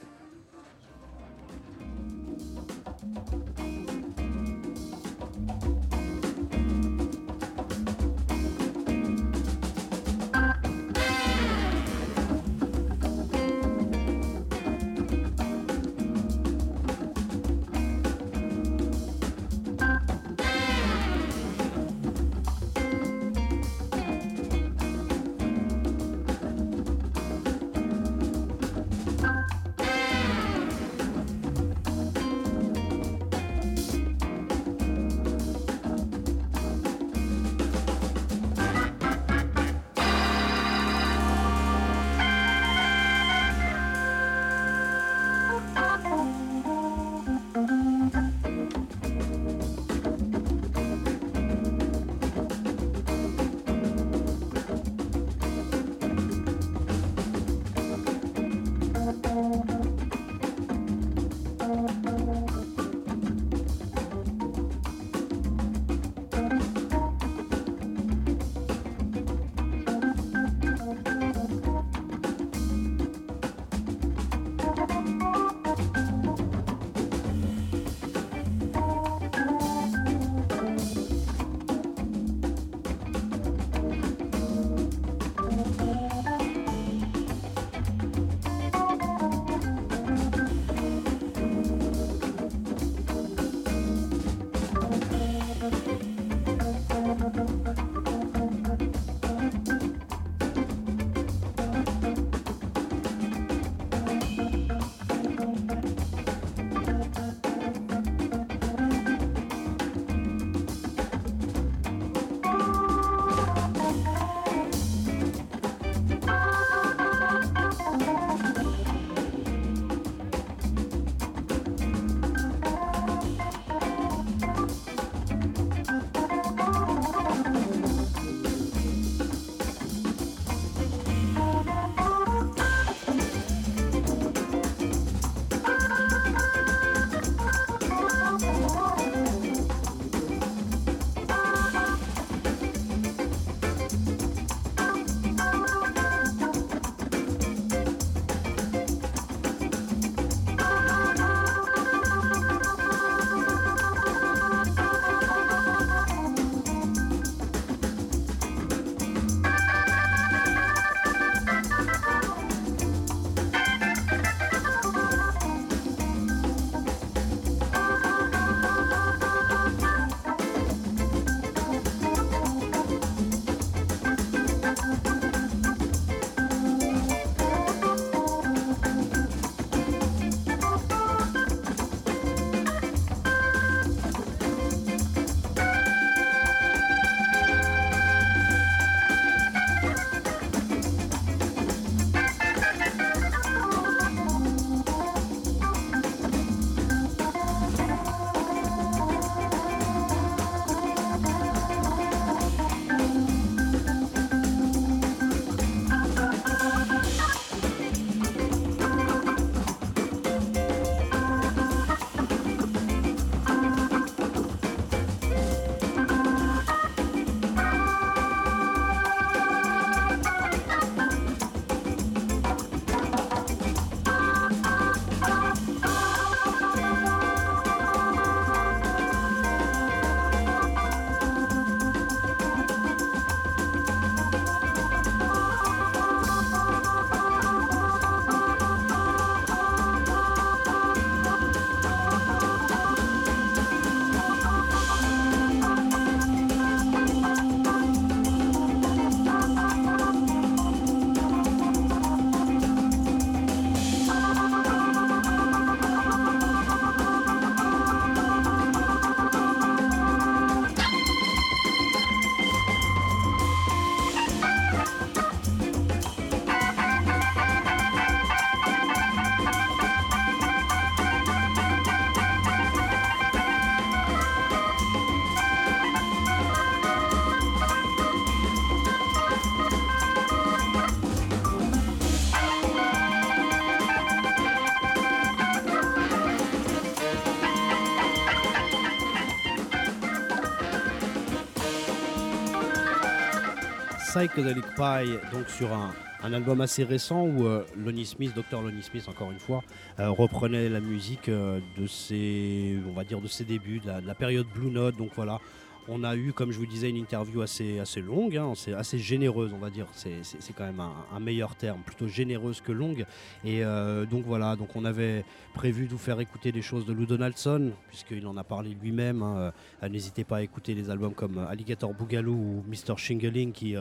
Psychedelic Pie, donc sur un, album assez récent où euh, Lonnie Smith, Dr Lonnie Smith encore une fois, euh, reprenait la musique euh, de ses, on va dire de ses débuts, de la, de la, période Blue Note. Donc voilà, on a eu, comme je vous disais, une interview assez, assez longue, hein, assez généreuse, on va dire. C'est quand même un, meilleur terme, plutôt généreuse que longue. Et donc voilà, donc on avait prévu de vous faire écouter des choses de Lou Donaldson, puisqu'il en a parlé lui-même. Hein. N'hésitez pas à écouter les albums comme Alligator Boogaloo ou Mr. Shingling, qui,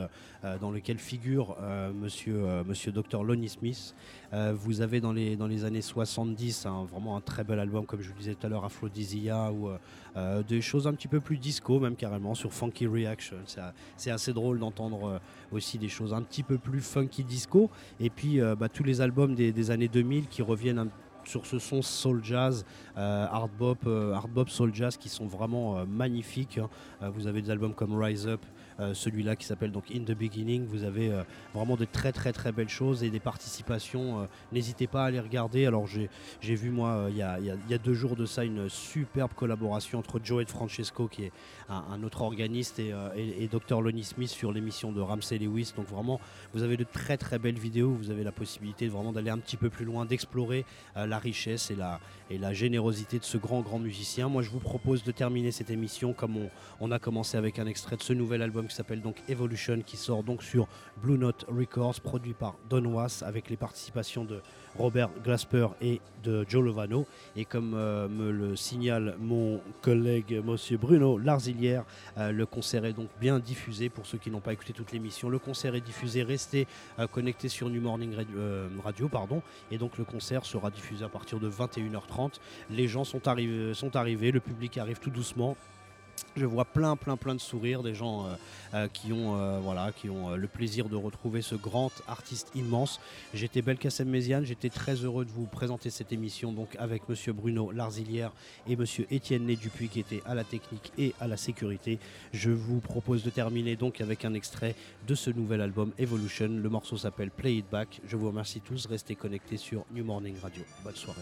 dans lequel figure monsieur, monsieur Dr. Lonnie Smith. vous avez dans les, dans les années 70 vraiment un très bel album, comme je vous disais tout à l'heure, Aphrodisia, ou des choses un petit peu plus disco, même carrément sur Funky Reaction. C'est assez drôle d'entendre euh, aussi des choses un petit peu plus funky disco. Et puis euh, bah, tous les albums des, années 2000 qui reviennent sur ce son soul jazz, euh, hard bop, hard bop soul jazz qui sont vraiment magnifiques. Hein. vous avez des albums comme Rise Up, euh, celui-là qui s'appelle donc In the Beginning. Vous avez euh, vraiment de très très très belles choses et des participations. Euh, n'hésitez pas à les regarder. Alors j'ai vu moi il y, a, deux jours de ça une superbe collaboration entre Joe et Francesco qui est un, autre organiste et, et, Dr Lonnie Smith sur l'émission de Ramsey Lewis. Donc vraiment vous avez de très très belles vidéos. Vous avez la possibilité vraiment d'aller un petit peu plus loin, d'explorer la richesse et la, et la générosité de ce grand grand musicien. Moi je vous propose de terminer cette émission comme on, a commencé avec un extrait de ce nouvel album qui s'appelle donc Evolution, qui sort donc sur Blue Note Records, produit par Don Was, avec les participations de Robert Glasper et de Joe Lovano. Et comme euh, me le signale mon collègue Monsieur Bruno Larzilière, euh, le concert est donc bien diffusé pour ceux qui n'ont pas écouté toute l'émission. Le concert est diffusé, restez euh, connectés sur New Morning Radio, pardon, et donc le concert sera diffusé à partir de 21h30. Les gens sont arrivés, sont arrivés le public arrive tout doucement. Je vois plein, plein, plein de sourires des gens euh, euh, qui ont, euh, voilà, qui ont le plaisir de retrouver ce grand artiste immense. J'étais Belkacem Méziane, j'étais très heureux de vous présenter cette émission donc avec Monsieur Bruno Larzilière et Monsieur Étienne Né Dupuis qui étaient à la technique et à la sécurité. Je vous propose de terminer donc avec un extrait de ce nouvel album Evolution. Le morceau s'appelle Play It Back. Je vous remercie tous. Restez connectés sur New Morning Radio. Bonne soirée.